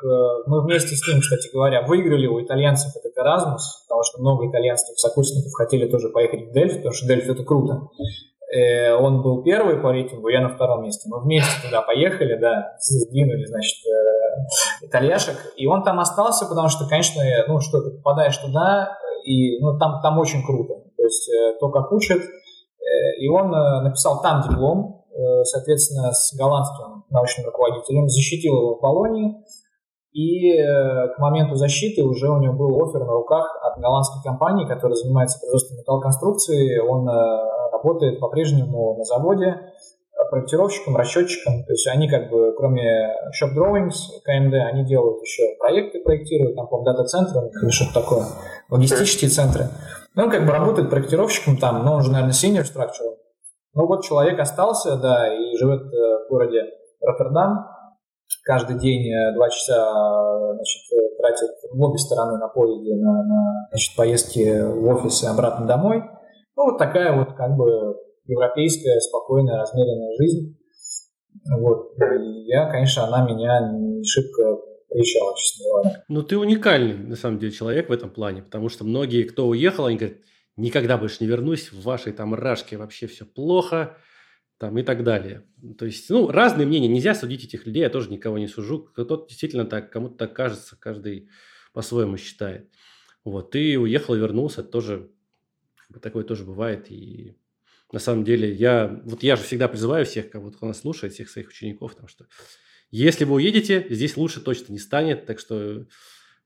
мы вместе с ним, кстати говоря, выиграли у итальянцев этот Erasmus, потому что много итальянских сокурсников хотели тоже поехать в Дельфи, потому что Дельфи это круто. Э, он был первый по рейтингу, я на втором месте. Мы вместе туда поехали, да, сдвинули, значит, э, итальяшек. И он там остался, потому что, конечно, ну что, ты попадаешь туда, и ну, там, там очень круто. То есть э, то, как учат. И он написал там диплом, соответственно, с голландским научным руководителем, защитил его в Болонии. И к моменту защиты уже у него был офер на руках от голландской компании, которая занимается производством металлоконструкции. Он работает по-прежнему на заводе э, проектировщиком, расчетчиком. То есть они как бы, кроме shop drawings, КМД, они делают еще проекты, проектируют, там, по дата-центры или что-то такое, логистические центры. Ну, он как бы работает проектировщиком там, но он же, наверное, senior structural. Ну, вот человек остался, да, и живет э, в городе Роттердам. Каждый день э, два часа значит, тратит в обе стороны на поезде на, на значит, поездки в офис и обратно домой. Ну, вот такая вот как бы европейская, спокойная, размеренная жизнь. Вот. Я, конечно, она меня не шибко прищала, честно говоря. Ну, ты уникальный, на самом деле, человек в этом плане, потому что многие, кто уехал, они говорят, никогда больше не вернусь, в вашей там рашке вообще все плохо, там и так далее. То есть, ну, разные мнения, нельзя судить этих людей, я тоже никого не сужу. Кто-то действительно так, кому-то так кажется, каждый по-своему считает. Вот, ты уехал и вернулся, тоже Такое тоже бывает. И на самом деле я, вот я же всегда призываю всех, кого кто нас слушает, всех своих учеников, потому что если вы уедете, здесь лучше точно не станет, так что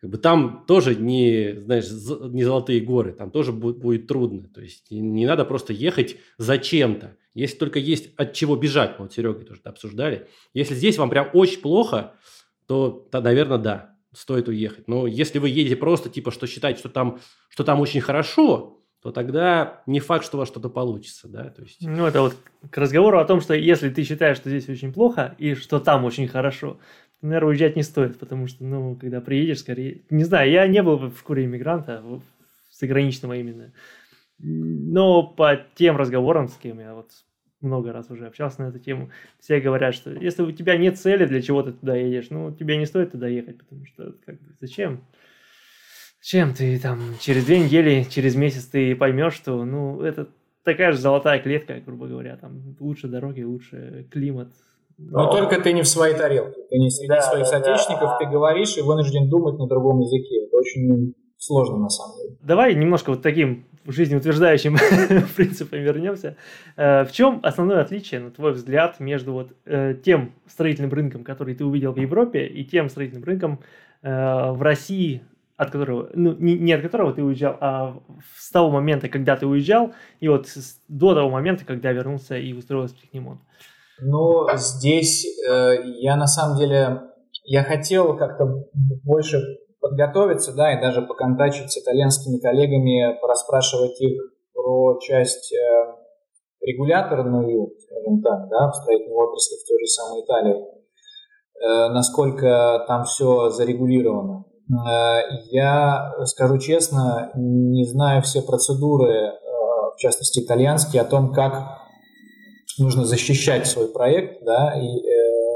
как бы там тоже не, знаешь, не золотые горы, там тоже будет, будет трудно. То есть не надо просто ехать зачем-то. Если только есть от чего бежать, мы вот Серега тоже обсуждали. Если здесь вам прям очень плохо, то, то, наверное, да, стоит уехать. Но если вы едете просто, типа, что считаете, что там, что там очень хорошо, то тогда не факт, что у вас что-то получится, да, то есть... Ну, это вот к разговору о том, что если ты считаешь, что здесь очень плохо и что там очень хорошо, то, наверное, уезжать не стоит, потому что, ну, когда приедешь, скорее... Не знаю, я не был в шкуре иммигранта, с ограниченного именно. Но по тем разговорам, с кем я вот много раз уже общался на эту тему, все говорят, что если у тебя нет цели, для чего ты туда едешь, ну, тебе не стоит туда ехать, потому что как бы, зачем? Зачем ты там через две недели, через месяц ты поймешь, что, ну, это такая же золотая клетка, грубо говоря, там лучше дороги, лучше климат. Но, Но только ты не в своей тарелке, ты не среди да, своих да, соотечественников, да. ты говоришь и вынужден думать на другом языке. Это очень сложно на самом деле. Давай немножко вот таким жизнеутверждающим принципам вернемся. Э, в чем основное отличие, на твой взгляд, между вот э, тем строительным рынком, который ты увидел в Европе, и тем строительным рынком э, в России, от которого, ну, не, не от которого ты уезжал, а с того момента, когда ты уезжал, и вот с, до того момента, когда вернулся и устроился в Технимон? Ну, здесь э, я на самом деле, я хотел как-то больше подготовиться, да, и даже поконтачить с итальянскими коллегами, порасспрашивать их про часть э, регуляторную, скажем так, да, в строительной отрасли в той же самой Италии, э, насколько там все зарегулировано. Э, я скажу честно, не знаю все процедуры, э, в частности итальянские, о том, как нужно защищать свой проект, да, и э,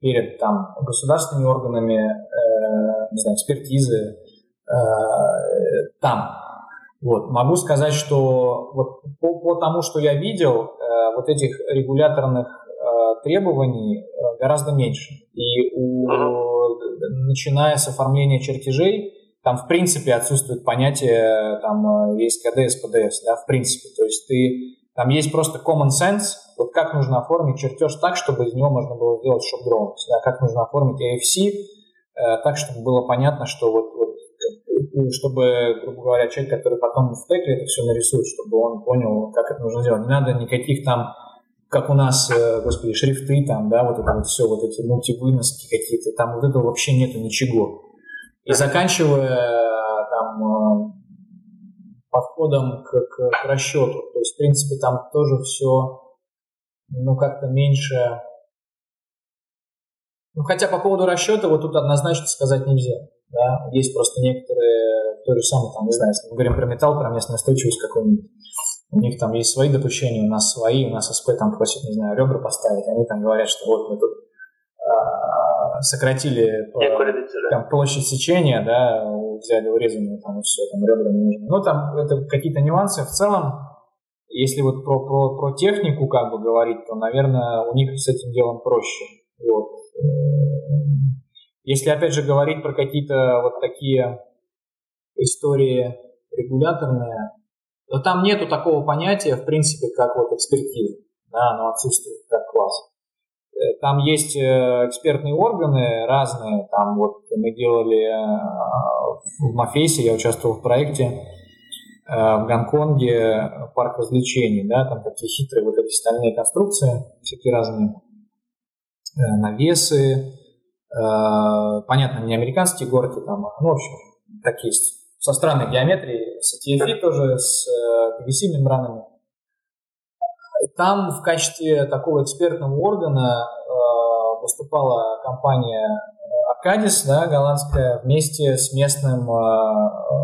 перед там государственными органами, э, не знаю, экспертизы э, там. Вот. Могу сказать, что вот по, по тому, что я видел, э, вот этих регуляторных э, требований э, гораздо меньше. И у, начиная с оформления чертежей, там в принципе отсутствует понятие там ЕСКД, СПДС, да, в принципе. То есть ты там есть просто common sense, вот как нужно оформить чертеж так, чтобы из него можно было сделать shop да, как нужно оформить AFC, э, так, чтобы было понятно, что вот, вот э, чтобы, грубо говоря, человек, который потом в текле это все нарисует, чтобы он понял, как это нужно сделать. Не надо никаких там, как у нас, э, господи, шрифты там, да, вот это вот все, вот эти мультивыноски какие-то, там вот этого вообще нету ничего. И заканчивая там подходом к, к, к расчету. То есть, в принципе, там тоже все, ну, как-то меньше... Ну, хотя по поводу расчета вот тут однозначно сказать нельзя. Да? Есть просто некоторые, то же самое, там, не знаю, если мы говорим про металл, про местную устойчивость какую-нибудь, у них там есть свои допущения, у нас свои, у нас СП там просят, не знаю, ребра поставить, они там говорят, что вот мы тут а, сократили там, площадь сечения, да, взяли урезанную там и все, там ребра не нужны. Ну, там это какие-то нюансы. В целом, если вот про, про, про технику как бы говорить, то, наверное, у них с этим делом проще. Вот. Если, опять же, говорить про какие-то вот такие истории регуляторные, то там нету такого понятия, в принципе, как вот экспертиза. Да, оно отсутствует как класс. Э, там есть э, экспертные органы разные. Там вот мы делали э, в Мафейсе, я участвовал в проекте в Гонконге парк развлечений, да, там такие хитрые вот эти стальные конструкции, всякие разные навесы, понятно, не американские горки там, а, ну, в общем, такие со странной геометрией, с TFI тоже, с PVC-мембранами. Там в качестве такого экспертного органа э, выступала компания Акадис, да, голландская, вместе с местным, э, э,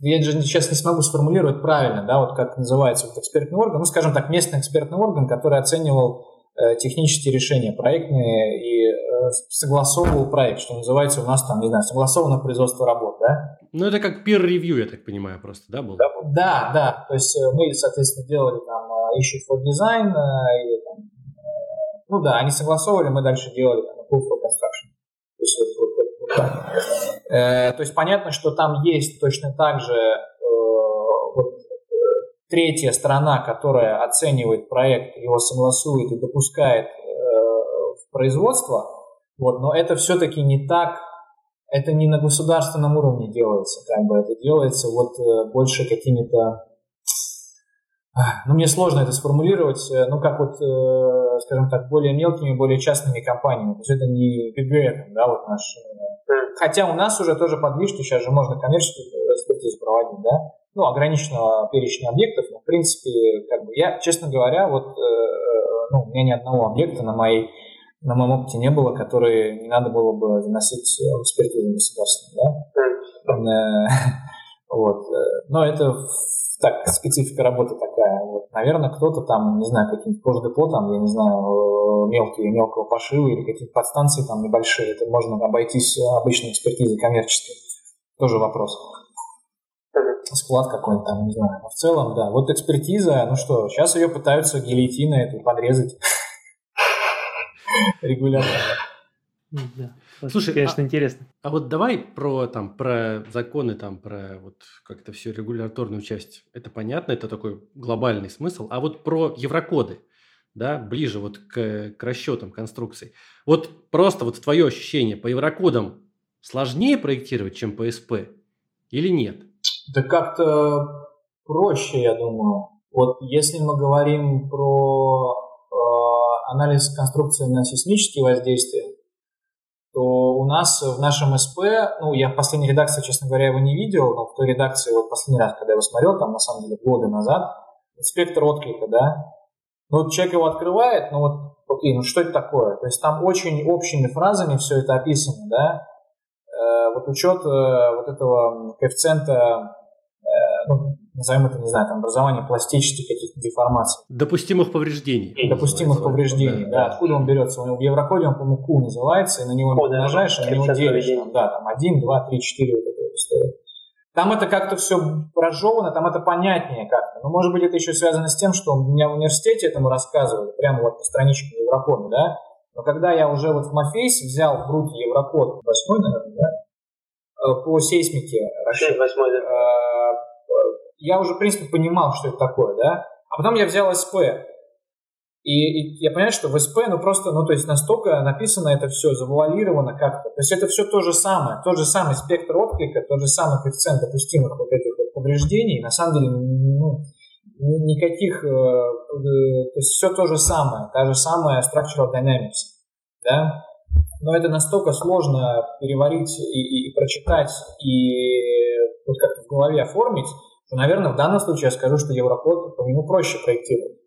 я даже сейчас не смогу сформулировать правильно, да, вот как называется вот экспертный орган, ну, скажем так, местный экспертный орган, который оценивал э, технические решения проектные и э, согласовывал проект, что называется у нас там, не знаю, согласовано производство работ, да. Ну, это как peer review, я так понимаю, просто, да, был? Да, да, то есть э, мы, соответственно, делали там issue for design, или, там, ну да, они согласовывали, мы дальше делали там, proof for construction. То есть, вот, вот, вот, вот так. Э, то есть понятно, что там есть точно так же э, третья сторона, которая оценивает проект, его согласует и допускает э, в производство, вот, но это все-таки не так, это не на государственном уровне делается, как бы это делается вот э, больше какими-то ну, мне сложно это сформулировать, э, ну, как вот, э, скажем так, более мелкими, более частными компаниями. То есть это не ПГР, да, вот наш. Хотя у нас уже тоже подвижки, сейчас же можно коммерческую экспертизу проводить, да, ну, ограниченного перечня объектов, но, в принципе, как бы я, честно говоря, вот, ну, у меня ни одного объекта на моей на моем опыте не было, который не надо было бы заносить в экспертизу государственную, да. Вот. Но это так, специфика работы такая. Вот, наверное, кто-то там, не знаю, какие-нибудь кождепо, там, я не знаю, мелкие, мелкого пошива или какие-то подстанции там небольшие. Это можно обойтись обычной экспертизой коммерческой. Тоже вопрос. Склад какой-нибудь там, не знаю. Но в целом, да. Вот экспертиза, ну что, сейчас ее пытаются гильотиной это подрезать регулярно. Да. Слушай, конечно, а, интересно. А вот давай про там про законы, там про вот как это все регуляторную часть. Это понятно, это такой глобальный смысл. А вот про еврокоды, да, ближе вот к, к расчетам конструкций. Вот просто вот твое ощущение по еврокодам сложнее проектировать, чем по СП или нет? Да как-то проще, я думаю. Вот если мы говорим про анализ конструкции на сейсмические воздействия, то у нас в нашем СП, ну, я в последней редакции, честно говоря, его не видел, но в той редакции, вот последний раз, когда я его смотрел, там, на самом деле, годы назад, спектр отклика, да, ну, вот человек его открывает, ну, вот, окей, ну, что это такое? То есть там очень общими фразами все это описано, да, э, вот учет э, вот этого коэффициента, э, ну, назовем это, не знаю, там, образование пластических каких-то деформаций. Допустимых повреждений. Допустимых повреждений, да, да. Откуда он берется? В Еврокоде он, по-моему, Q называется, и на него О, умножаешь, да, и на него делишь. Там, да, там 1, 2, 3, 4, вот эта вот история. Там это как-то все разжевано, там это понятнее как-то. Но, может быть, это еще связано с тем, что у меня в университете этому рассказывали, прямо вот по страничке Еврокода, да. Но когда я уже вот в Мафейсе взял в руки Еврокод, восьмой, наверное, да, э, по сейсмике расчет, восьмой, да э, я уже, в принципе, понимал, что это такое, да. А потом я взял СП. И, и я понимаю, что в СП, ну просто, ну то есть настолько написано это все, завуалировано как-то. То есть это все то же самое, тот же самый спектр отклика, тот же самый коэффициент допустимых вот этих вот повреждений. На самом деле, ну, никаких, э, э, то есть все то же самое, та же самая structural dynamics, да. Но это настолько сложно переварить и, и, и прочитать, и вот как-то в голове оформить, то, наверное, в данном случае я скажу, что Еврокод по нему проще проектировать.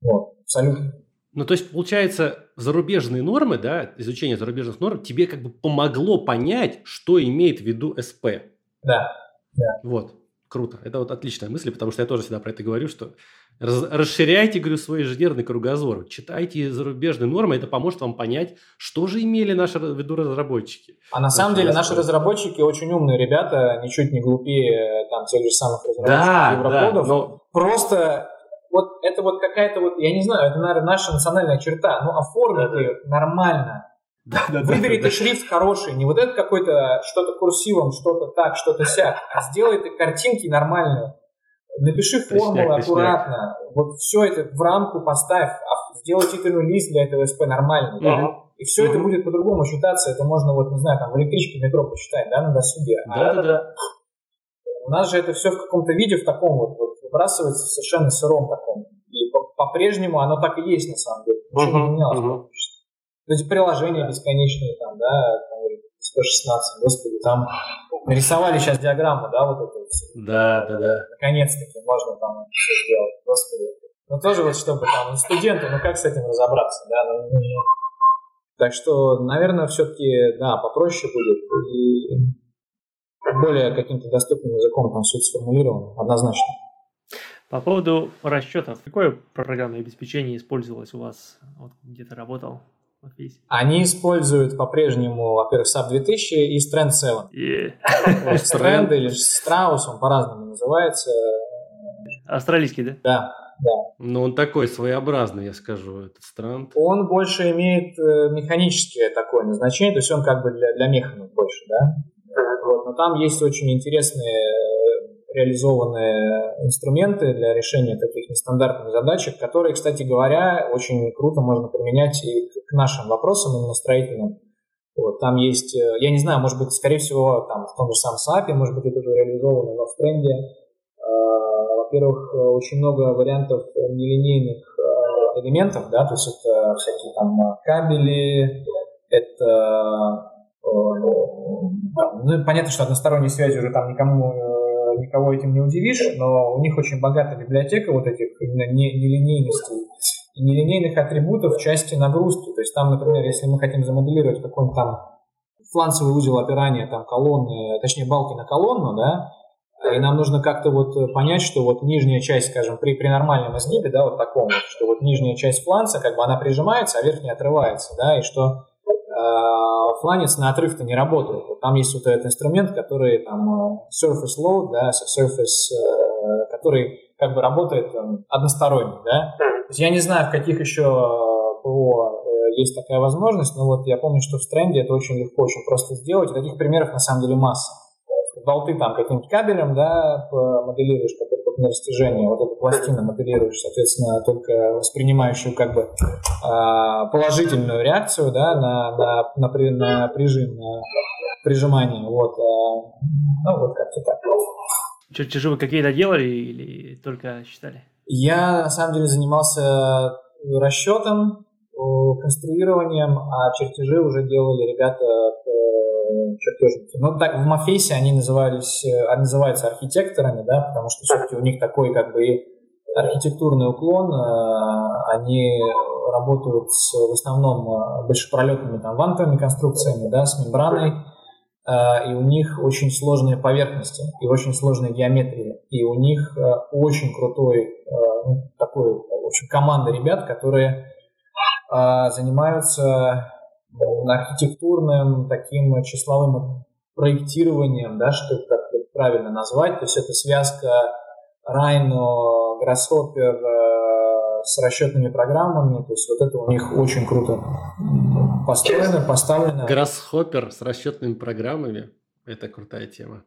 Вот, абсолютно. Ну, то есть, получается, зарубежные нормы, да, изучение зарубежных норм тебе как бы помогло понять, что имеет в виду СП. Да, да. Вот, круто. Это вот отличная мысль, потому что я тоже всегда про это говорю, что расширяйте, говорю, свой инженерный кругозор, читайте зарубежные нормы, это поможет вам понять, что же имели наши в виду разработчики. А на самом деле наши разработчики очень умные ребята, ничуть не глупее там тех же самых разработчиков да. Да, но... Просто вот это вот какая-то вот, я не знаю, это, наверное, наша национальная черта, ну оформи да, ее нормально. Да, да, Выбери да, ты да. шрифт хороший, не вот это какой-то что-то курсивом, что-то так, что-то сяк, а сделай ты картинки нормальные. Напиши формулы аккуратно. Вот все это в рамку поставь, а сделай титульный лист для этого СП нормальный. Да? Uh-huh. И все uh-huh. это будет по-другому считаться. Это можно, вот, не знаю, там в электричке метро посчитать, да, на досуге. Да, а да, да. У нас же это все в каком-то виде, в таком вот, вот выбрасывается в совершенно сыром таком. И по-прежнему оно так и есть на самом деле. Ничего uh-huh. не менялось. Uh-huh. То есть приложения бесконечные там, да, там, 116, господи, там нарисовали сейчас диаграмму, да, вот эту. Да, да, да. Наконец-таки можно там все сделать, господи. Но тоже вот чтобы там ну, студенты, ну как с этим разобраться, да, ну, ну, ну. Так что, наверное, все-таки, да, попроще будет и более каким-то доступным языком там все это сформулировано, однозначно. По поводу расчетов, какое программное обеспечение использовалось у вас, вот, где то работал? Они используют по-прежнему, во-первых, SAP 2000 и Strand 7. Yeah. Strand или Strauss, он по-разному называется. Австралийский, да? Да, да. Ну, он такой своеобразный, я скажу, этот Strand. Он больше имеет э, механическое такое назначение, то есть он как бы для, для механов больше, да? Вот. Но там есть очень интересные реализованные инструменты для решения таких нестандартных задачек, которые, кстати говоря, очень круто можно применять и к нашим вопросам именно строительным. Вот, там есть, э, я не знаю, может быть, скорее всего, там в том же самом SAP, может быть, это уже реализовано, но в тренде, э, во-первых, очень много вариантов нелинейных э, элементов, да, то есть это всякие там кабели, это ну, понятно, что односторонней связи уже там никому никого этим не удивишь, но у них очень богатая библиотека вот этих именно нелинейностей и нелинейных атрибутов в части нагрузки. То есть там, например, если мы хотим замоделировать какой-нибудь там фланцевый узел опирания там колонны, точнее балки на колонну, да, И нам нужно как-то вот понять, что вот нижняя часть, скажем, при, при нормальном изгибе, да, вот таком что вот нижняя часть фланца, как бы она прижимается, а верхняя отрывается, да, и что фланец на отрыв-то не работает. Вот там есть вот этот инструмент, который там э, surface load, да, surface, э, который как бы работает э, односторонне, да. То есть я не знаю, в каких еще ПО э, есть такая возможность, но вот я помню, что в стренде это очень легко, очень просто сделать. И таких примеров на самом деле масса. Болты там каким-нибудь кабелем, да, моделируешь, который на растяжение, вот эту пластину моделируешь, соответственно, только воспринимающую как бы а, положительную реакцию, да, на, на, на, при, на прижим, на прижимание, вот, а, ну, вот как-то так. Чертежи вы какие-то делали или только считали? Я, на самом деле, занимался расчетом, конструированием, а чертежи уже делали ребята чертежники. Ну, так, в Мафейсе они назывались, э, называются архитекторами, да, потому что все-таки у них такой как бы архитектурный уклон, э, они работают с, в основном э, большепролетными там вантовыми конструкциями, да, с мембраной, и у них очень сложные поверхности и очень сложные геометрии, и у них очень крутой ну, такой, в общем, команда ребят, которые занимаются архитектурным таким числовым проектированием, да, что это как правильно назвать, то есть это связка Rhino, Grasshopper э, с расчетными программами, то есть вот это у них очень круто построено, поставлено. Grasshopper с расчетными программами, это крутая тема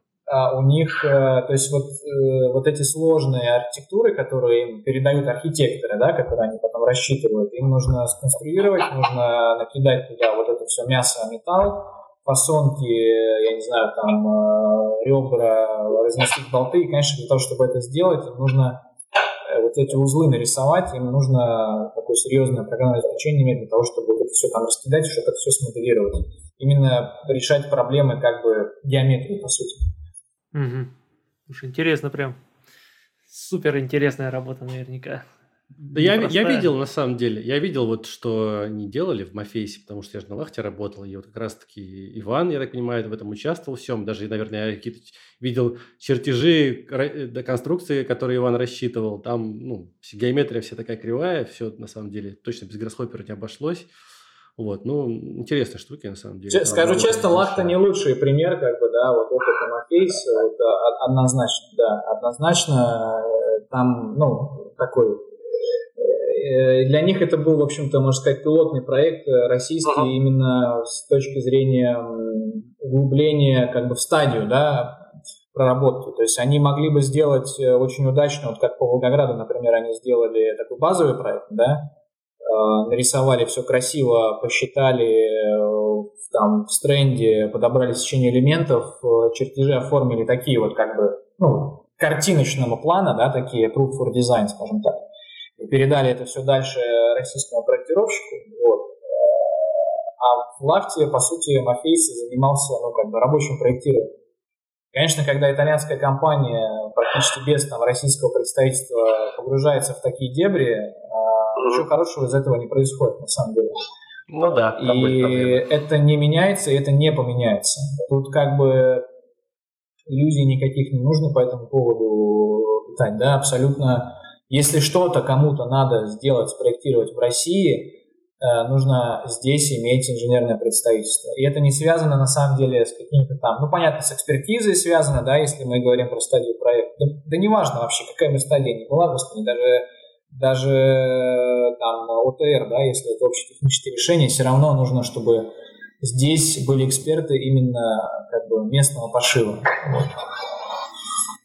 у них, э, то есть вот, э, вот эти сложные архитектуры, которые им передают архитекторы, да, которые они потом рассчитывают, им нужно сконструировать, нужно накидать туда вот это все мясо, металл, фасонки, я не знаю, там э, ребра, разместить болты. И, конечно, для того, чтобы это сделать, им нужно вот эти узлы нарисовать, им нужно такое серьезное программное обеспечение иметь для того, чтобы это все там раскидать, чтобы это все смоделировать. Именно решать проблемы как бы геометрии, по сути. Угу. Уж интересно прям. Супер интересная работа наверняка. Да я, я видел, на самом деле, я видел вот, что они делали в Мафейсе, потому что я же на вахте работал, и вот как раз-таки Иван, я так понимаю, в этом участвовал всем, даже, наверное, я какие-то видел чертежи до конструкции, которые Иван рассчитывал, там, ну, геометрия вся такая кривая, все, на самом деле, точно без гроссхоппера не обошлось. Вот, ну, интересная штука, на самом деле. Скажу Она честно, Лахта не лучший пример, как бы, да, вот опыт Амафейс, это однозначно, да, однозначно, э, там, ну, такой, э, для них это был, в общем-то, можно сказать, пилотный проект э, российский uh-huh. именно с точки зрения углубления, как бы, в стадию, да, проработки. То есть они могли бы сделать очень удачно, вот как по Волгограду, например, они сделали такой базовый проект, да, Э, нарисовали все красиво, посчитали э, там в стренде, подобрали сечение элементов, э, чертежи оформили такие вот как бы, ну, картиночного плана, да, такие proof for design, скажем так. И передали это все дальше российскому проектировщику. Вот. А в Лафте, по сути, Мафейс занимался ну, как бы рабочим проектированием. Конечно, когда итальянская компания практически без там, российского представительства погружается в такие дебри, ничего хорошего из этого не происходит, на самом деле. Ну да. И это не меняется, и это не поменяется. Тут как бы иллюзий никаких не нужно по этому поводу питать, да, абсолютно. Если что-то кому-то надо сделать, спроектировать в России, э, нужно здесь иметь инженерное представительство. И это не связано на самом деле с какими-то там, ну понятно, с экспертизой связано, да, если мы говорим про стадию проекта. Да, да неважно вообще, какая бы стадия ни была, господи, даже даже там ОТР, да, если это общее техническое решение, все равно нужно, чтобы здесь были эксперты именно как бы местного пошива.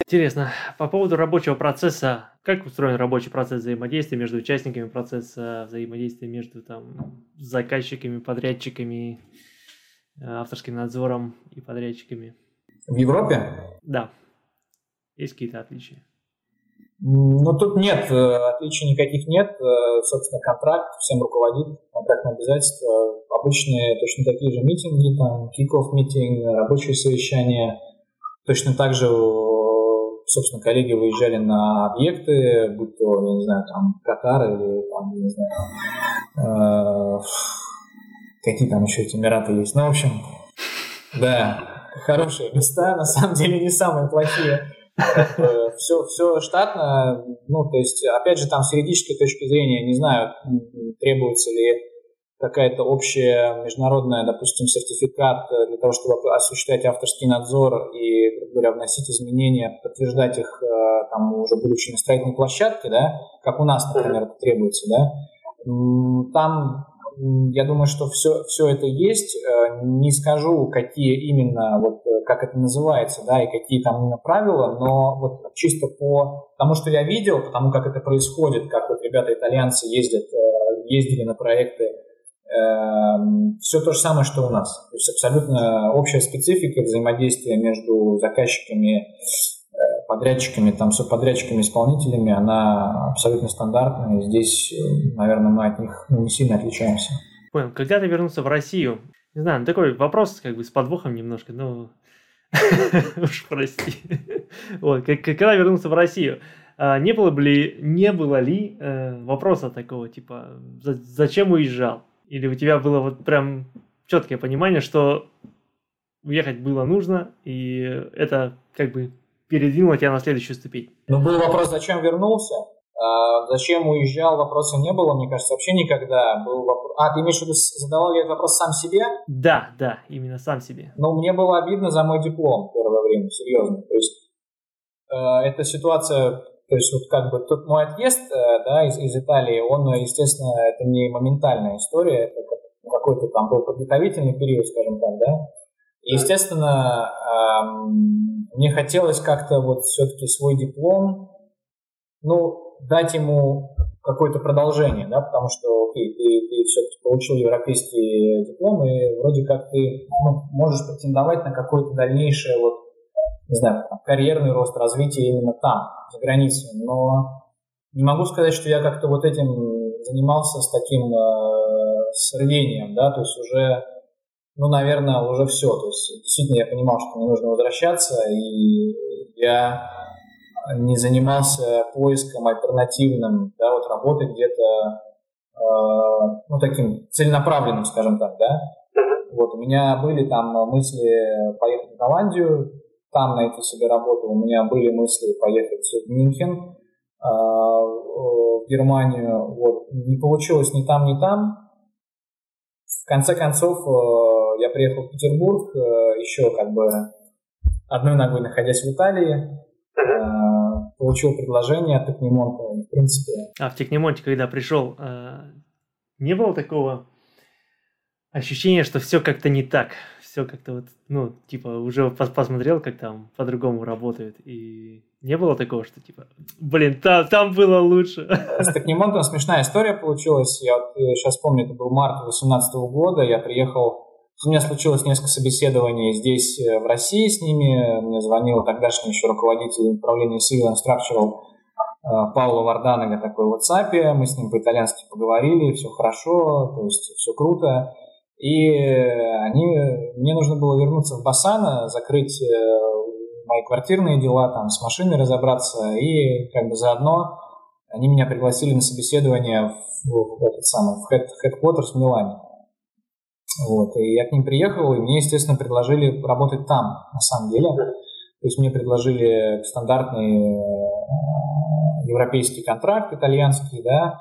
Интересно. По поводу рабочего процесса, как устроен рабочий процесс взаимодействия между участниками процесса, взаимодействия между там, заказчиками, подрядчиками, э, авторским надзором и подрядчиками? В Европе? Да. Есть какие-то отличия? Ну, тут нет, э, отличий никаких нет. Э, собственно, контракт всем руководит, контрактные обязательства. Обычные точно такие же митинги, там, kick-off митинг, рабочие совещания. Точно так же, собственно, коллеги выезжали на объекты, будь то, я не знаю, там, Катар или, там, я не знаю, э, какие там еще эти Эмираты есть. Ну, в общем, да, хорошие места, на самом деле не самые плохие. Все, все штатно, ну, то есть, опять же, там с юридической точки зрения, не знаю, требуется ли какая-то общая международная, допустим, сертификат для того, чтобы осуществлять авторский надзор и, грубо говоря, вносить изменения, подтверждать их э, там уже будучи на строительной площадке, да, как у нас, например, это требуется, да, там я думаю, что все, все это есть. Э, не скажу, какие именно, вот как это называется, да, и какие там именно правила, но вот чисто по тому, что я видел, потому как это происходит, как вот ребята-итальянцы ездят, ездили на проекты Эм, все то же самое, что у нас. То есть абсолютно общая специфика взаимодействия между заказчиками, э, подрядчиками, там, субподрядчиками, исполнителями, она абсолютно стандартная. И здесь, э, наверное, мы от них не сильно отличаемся. Понял. Когда ты вернулся в Россию? Не знаю, ну, такой вопрос как бы с подвохом немножко, но уж прости. вот, когда вернулся в Россию, а, не было ли, не было ли э, вопроса такого, типа, зачем уезжал? Или у тебя было вот прям четкое понимание, что уехать было нужно, и это как бы передвинуло тебя на следующую ступень? Ну, был вопрос, зачем вернулся? А, зачем уезжал, вопроса не было, мне кажется, вообще никогда. Был вопрос... А, ты имеешь в виду, задавал ли этот вопрос сам себе? Да, да, именно сам себе. Ну, мне было обидно за мой диплом первое время, серьезно. То есть, э, эта ситуация то есть вот как бы тот мой отъезд э, да, из, из Италии, он, естественно, это не моментальная история, это какой-то там был подготовительный период, скажем так, да. И, естественно, мне хотелось как-то вот все-таки свой диплом, ну, дать ему какое-то продолжение, да, потому что, окей, ты, ты все-таки получил европейский диплом, и вроде как ты ну, можешь претендовать на какое-то дальнейшее вот не знаю, карьерный рост, развитие именно там, за границей. Но не могу сказать, что я как-то вот этим занимался с таким э, с да, то есть уже, ну, наверное, уже все. То есть действительно я понимал, что мне нужно возвращаться, и я не занимался поиском альтернативным, да, вот работы где-то, э, ну, таким целенаправленным, скажем так, да. Вот у меня были там мысли поехать в Голландию, там найти себе работу. У меня были мысли поехать в Мюнхен, а, в Германию. Вот. Не получилось ни там, ни там. В конце концов, э, я приехал в Петербург, э, еще как бы одной ногой находясь в Италии, э, получил предложение от Текнемонта, в принципе. А в Текнемонте, когда пришел, не было такого ощущения, что все как-то не так? все как-то вот, ну, типа, уже посмотрел, как там по-другому работают, и не было такого, что, типа, блин, там, там было лучше. С Токнимонтом смешная история получилась. Я вот сейчас э, помню, это был март 2018 года, я приехал, у меня случилось несколько собеседований здесь, э, в России с ними, мне звонил тогдашний еще руководитель управления Civil and Structural э, Пауло Варданага такой в WhatsApp, мы с ним по-итальянски поговорили, все хорошо, то есть все круто. И они, мне нужно было вернуться в Басана, закрыть э, мои квартирные дела, там, с машиной разобраться, и как бы заодно они меня пригласили на собеседование в, в этот самый, в Headquarters в Милане. Вот, и я к ним приехал, и мне, естественно, предложили работать там, на самом деле. То есть мне предложили стандартный э, европейский контракт, итальянский, да,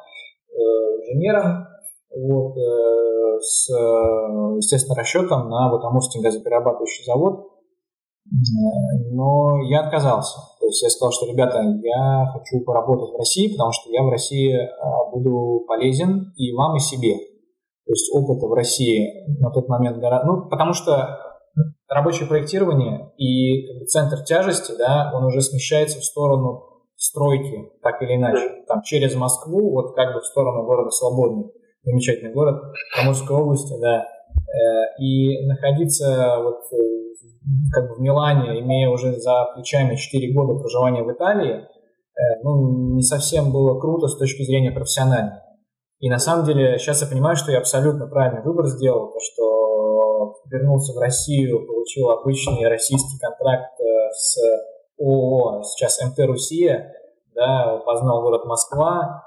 э, инженером, вот, э, с, естественно, расчетом на вот Амурский газоперерабатывающий завод. Но я отказался. То есть я сказал, что, ребята, я хочу поработать в России, потому что я в России буду полезен и вам, и себе. То есть опыта в России на тот момент гораздо... Ну, потому что рабочее проектирование и центр тяжести, да, он уже смещается в сторону стройки, так или иначе, там, через Москву, вот как бы в сторону города Свободный замечательный город Амурской области, да. Э, и находиться вот э, как бы в Милане, имея уже за плечами 4 года проживания в Италии, э, ну, не совсем было круто с точки зрения профессиональной. И на самом деле сейчас я понимаю, что я абсолютно правильный выбор сделал, то что вернулся в Россию, получил обычный российский контракт с ООО, сейчас МТ «Русия», да, познал город Москва,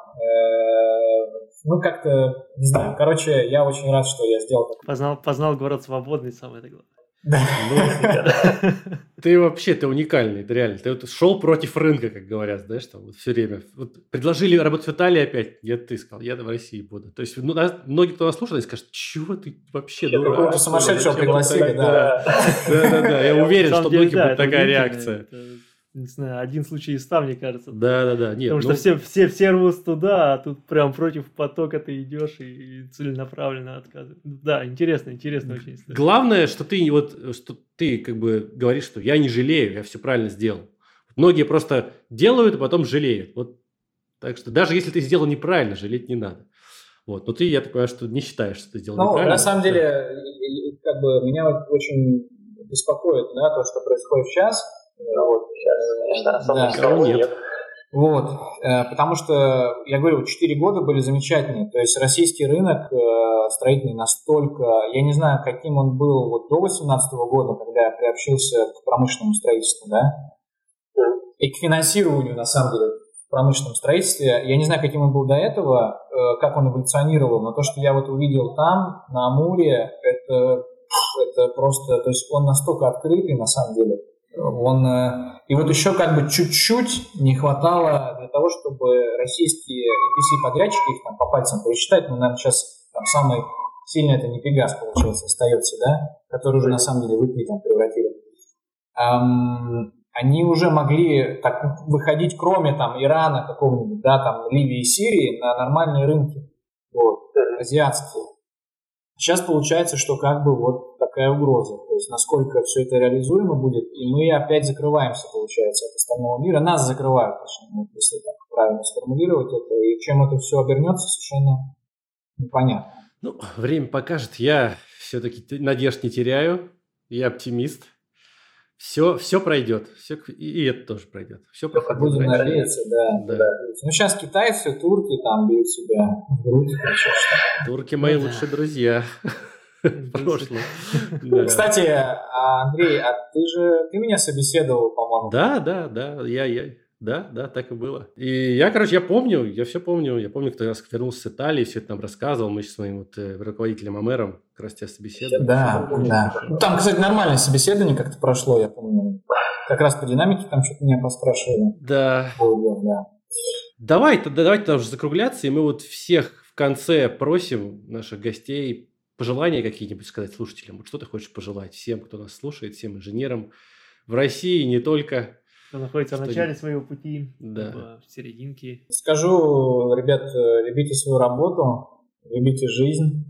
ну, как-то, не знаю. Короче, я очень рад, что я сделал. Познал, познал город свободный, самое главное. Ну, ты вообще, ты уникальный, ты реально. Ты вот шел против рынка, как говорят, знаешь, там вот все время. Вот предложили работать в Италии опять, нет, ты сказал, я в России буду. То есть ну, многие, кто нас слушает, скажут, чего ты вообще дурак? Какого-то сумасшедшего пригласили, да. Да-да-да, я уверен, что многие будет такая реакция не знаю, один случай из ста, мне кажется. Да, да, да. Нет, Потому ну... что все, все, все рвут туда, а тут прям против потока ты идешь и, и целенаправленно отказываешь. Да, интересно, интересно очень. История. Главное, что ты вот, что ты как бы говоришь, что я не жалею, я все правильно сделал. Многие просто делают, а потом жалеют. Вот так что даже если ты сделал неправильно, жалеть не надо. Вот. Но ты, я так понимаю, что не считаешь, что ты сделал ну, неправильно. на самом деле, как бы меня очень беспокоит, да, то, что происходит сейчас вот, сейчас, конечно, да, нет. нет. Вот, э, потому что, я говорю, 4 года были замечательные, то есть российский рынок э, строительный настолько, я не знаю, каким он был вот до 2018 года, когда я приобщился к промышленному строительству, да, и к финансированию, на самом деле, в промышленном строительстве. Я не знаю, каким он был до этого, э, как он эволюционировал, но то, что я вот увидел там, на Амуре, это, это просто, то есть он настолько открытый, на самом деле, он, э, и вот еще как бы чуть-чуть не хватало для того, чтобы российские EPC-подрядчики, их там по пальцам пересчитать, ну, наверное, сейчас там самый сильный это не Пегас, получается, остается, да, который уже на самом деле в там превратили. Эм, они уже могли так выходить, кроме там Ирана какого-нибудь, да, там Ливии и Сирии, на нормальные рынки, вот, азиатские. Сейчас получается, что как бы вот такая угроза. То есть насколько все это реализуемо будет, и мы опять закрываемся, получается, от остального мира. Нас закрывают, точнее, если так правильно сформулировать это. И чем это все обернется, совершенно непонятно. Ну, время покажет. Я все-таки надежд не теряю. Я оптимист. Все, все пройдет. Все, и, и это тоже пройдет. Все проходит. Будем раньше. надеяться, да, да. да. Ну, сейчас китайцы, турки там бьют себя в грудь. Турки мои лучшие друзья в прошлом. Кстати, а, Андрей, а ты же, ты меня собеседовал, по-моему. Да, да, да, я, я, да, да, так и было. И я, короче, я помню, я все помню. Я помню, когда я вернулся с Италии, все это нам рассказывал. Мы с моим вот э, руководителем Амером как раз тебя собеседовали. Да, да. Ну, там, кстати, нормальное собеседование как-то прошло, я помню. Как раз по динамике там что-то меня поспрашивали. Да. да. Давай, тогда, давайте тогда уже закругляться, и мы вот всех в конце просим наших гостей пожелания какие-нибудь сказать слушателям. Вот что ты хочешь пожелать всем, кто нас слушает, всем инженерам в России, не только кто находится в начале своего пути, да. в серединке. Скажу, ребят, любите свою работу, любите жизнь.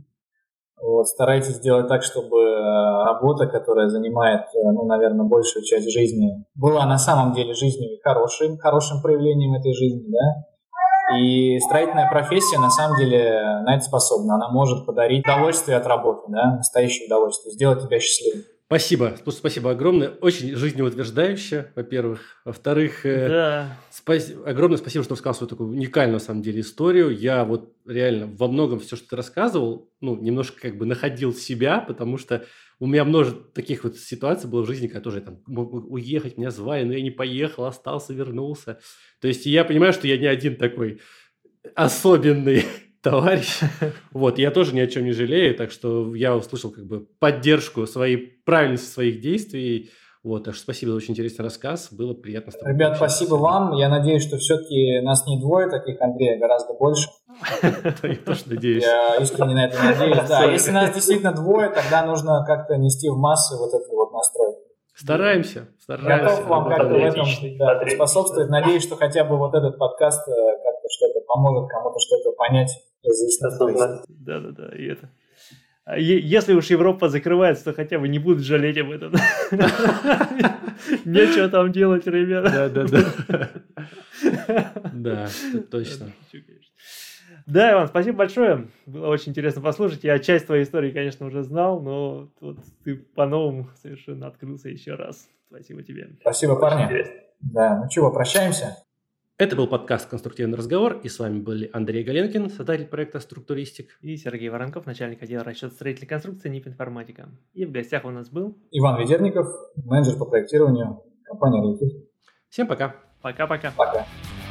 Вот, старайтесь сделать так, чтобы э, работа, которая занимает, э, ну, наверное, большую часть жизни, была на самом деле жизнью хорошим, хорошим проявлением этой жизни, да. И строительная профессия, на самом деле, на это способна. Она может подарить удовольствие от работы, да, настоящее удовольствие, сделать тебя счастливым. Спасибо, спасибо огромное. Очень жизнеутверждающе, во-первых. Во-вторых, э, да. спас... огромное спасибо, что рассказал свою такую уникальную, на самом деле, историю. Я вот реально во многом все, что ты рассказывал, ну, немножко как бы находил себя, потому что у меня множество таких вот ситуаций было в жизни, когда тоже я там мог уехать, меня звали, но я не поехал, остался, вернулся. То есть я понимаю, что я не один такой особенный товарищ. Вот, я тоже ни о чем не жалею, так что я услышал как бы поддержку своей правильности своих действий. Вот, так что спасибо за очень интересный рассказ, было приятно с тобой. Ребят, спасибо вам. Я надеюсь, что все-таки нас не двое таких, Андрей, а гораздо больше. Я тоже надеюсь. Я искренне на это надеюсь. Да, если нас действительно двое, тогда нужно как-то нести в массы вот этот вот настрой. Стараемся, стараемся. Готов вам как-то в этом способствовать. Надеюсь, что хотя бы вот этот подкаст как-то что-то поможет кому-то что-то понять да, да, да, и это. А если уж Европа закрывается, то хотя бы не будут жалеть об этом. Нечего там делать, ребята. Да, да, да. Да, точно. Да, Иван, спасибо большое. Было очень интересно послушать. Я часть твоей истории, конечно, уже знал, но вот ты по-новому совершенно открылся еще раз. Спасибо тебе. Спасибо, парни. Да, ну чего, прощаемся? Это был подкаст «Конструктивный разговор», и с вами были Андрей Галенкин, создатель проекта «Структуристик». И Сергей Воронков, начальник отдела расчет строительной конструкции НИП «Информатика». И в гостях у нас был... Иван Ведерников, менеджер по проектированию компании «Аритив». Всем пока. Пока-пока. Пока. -пока. пока.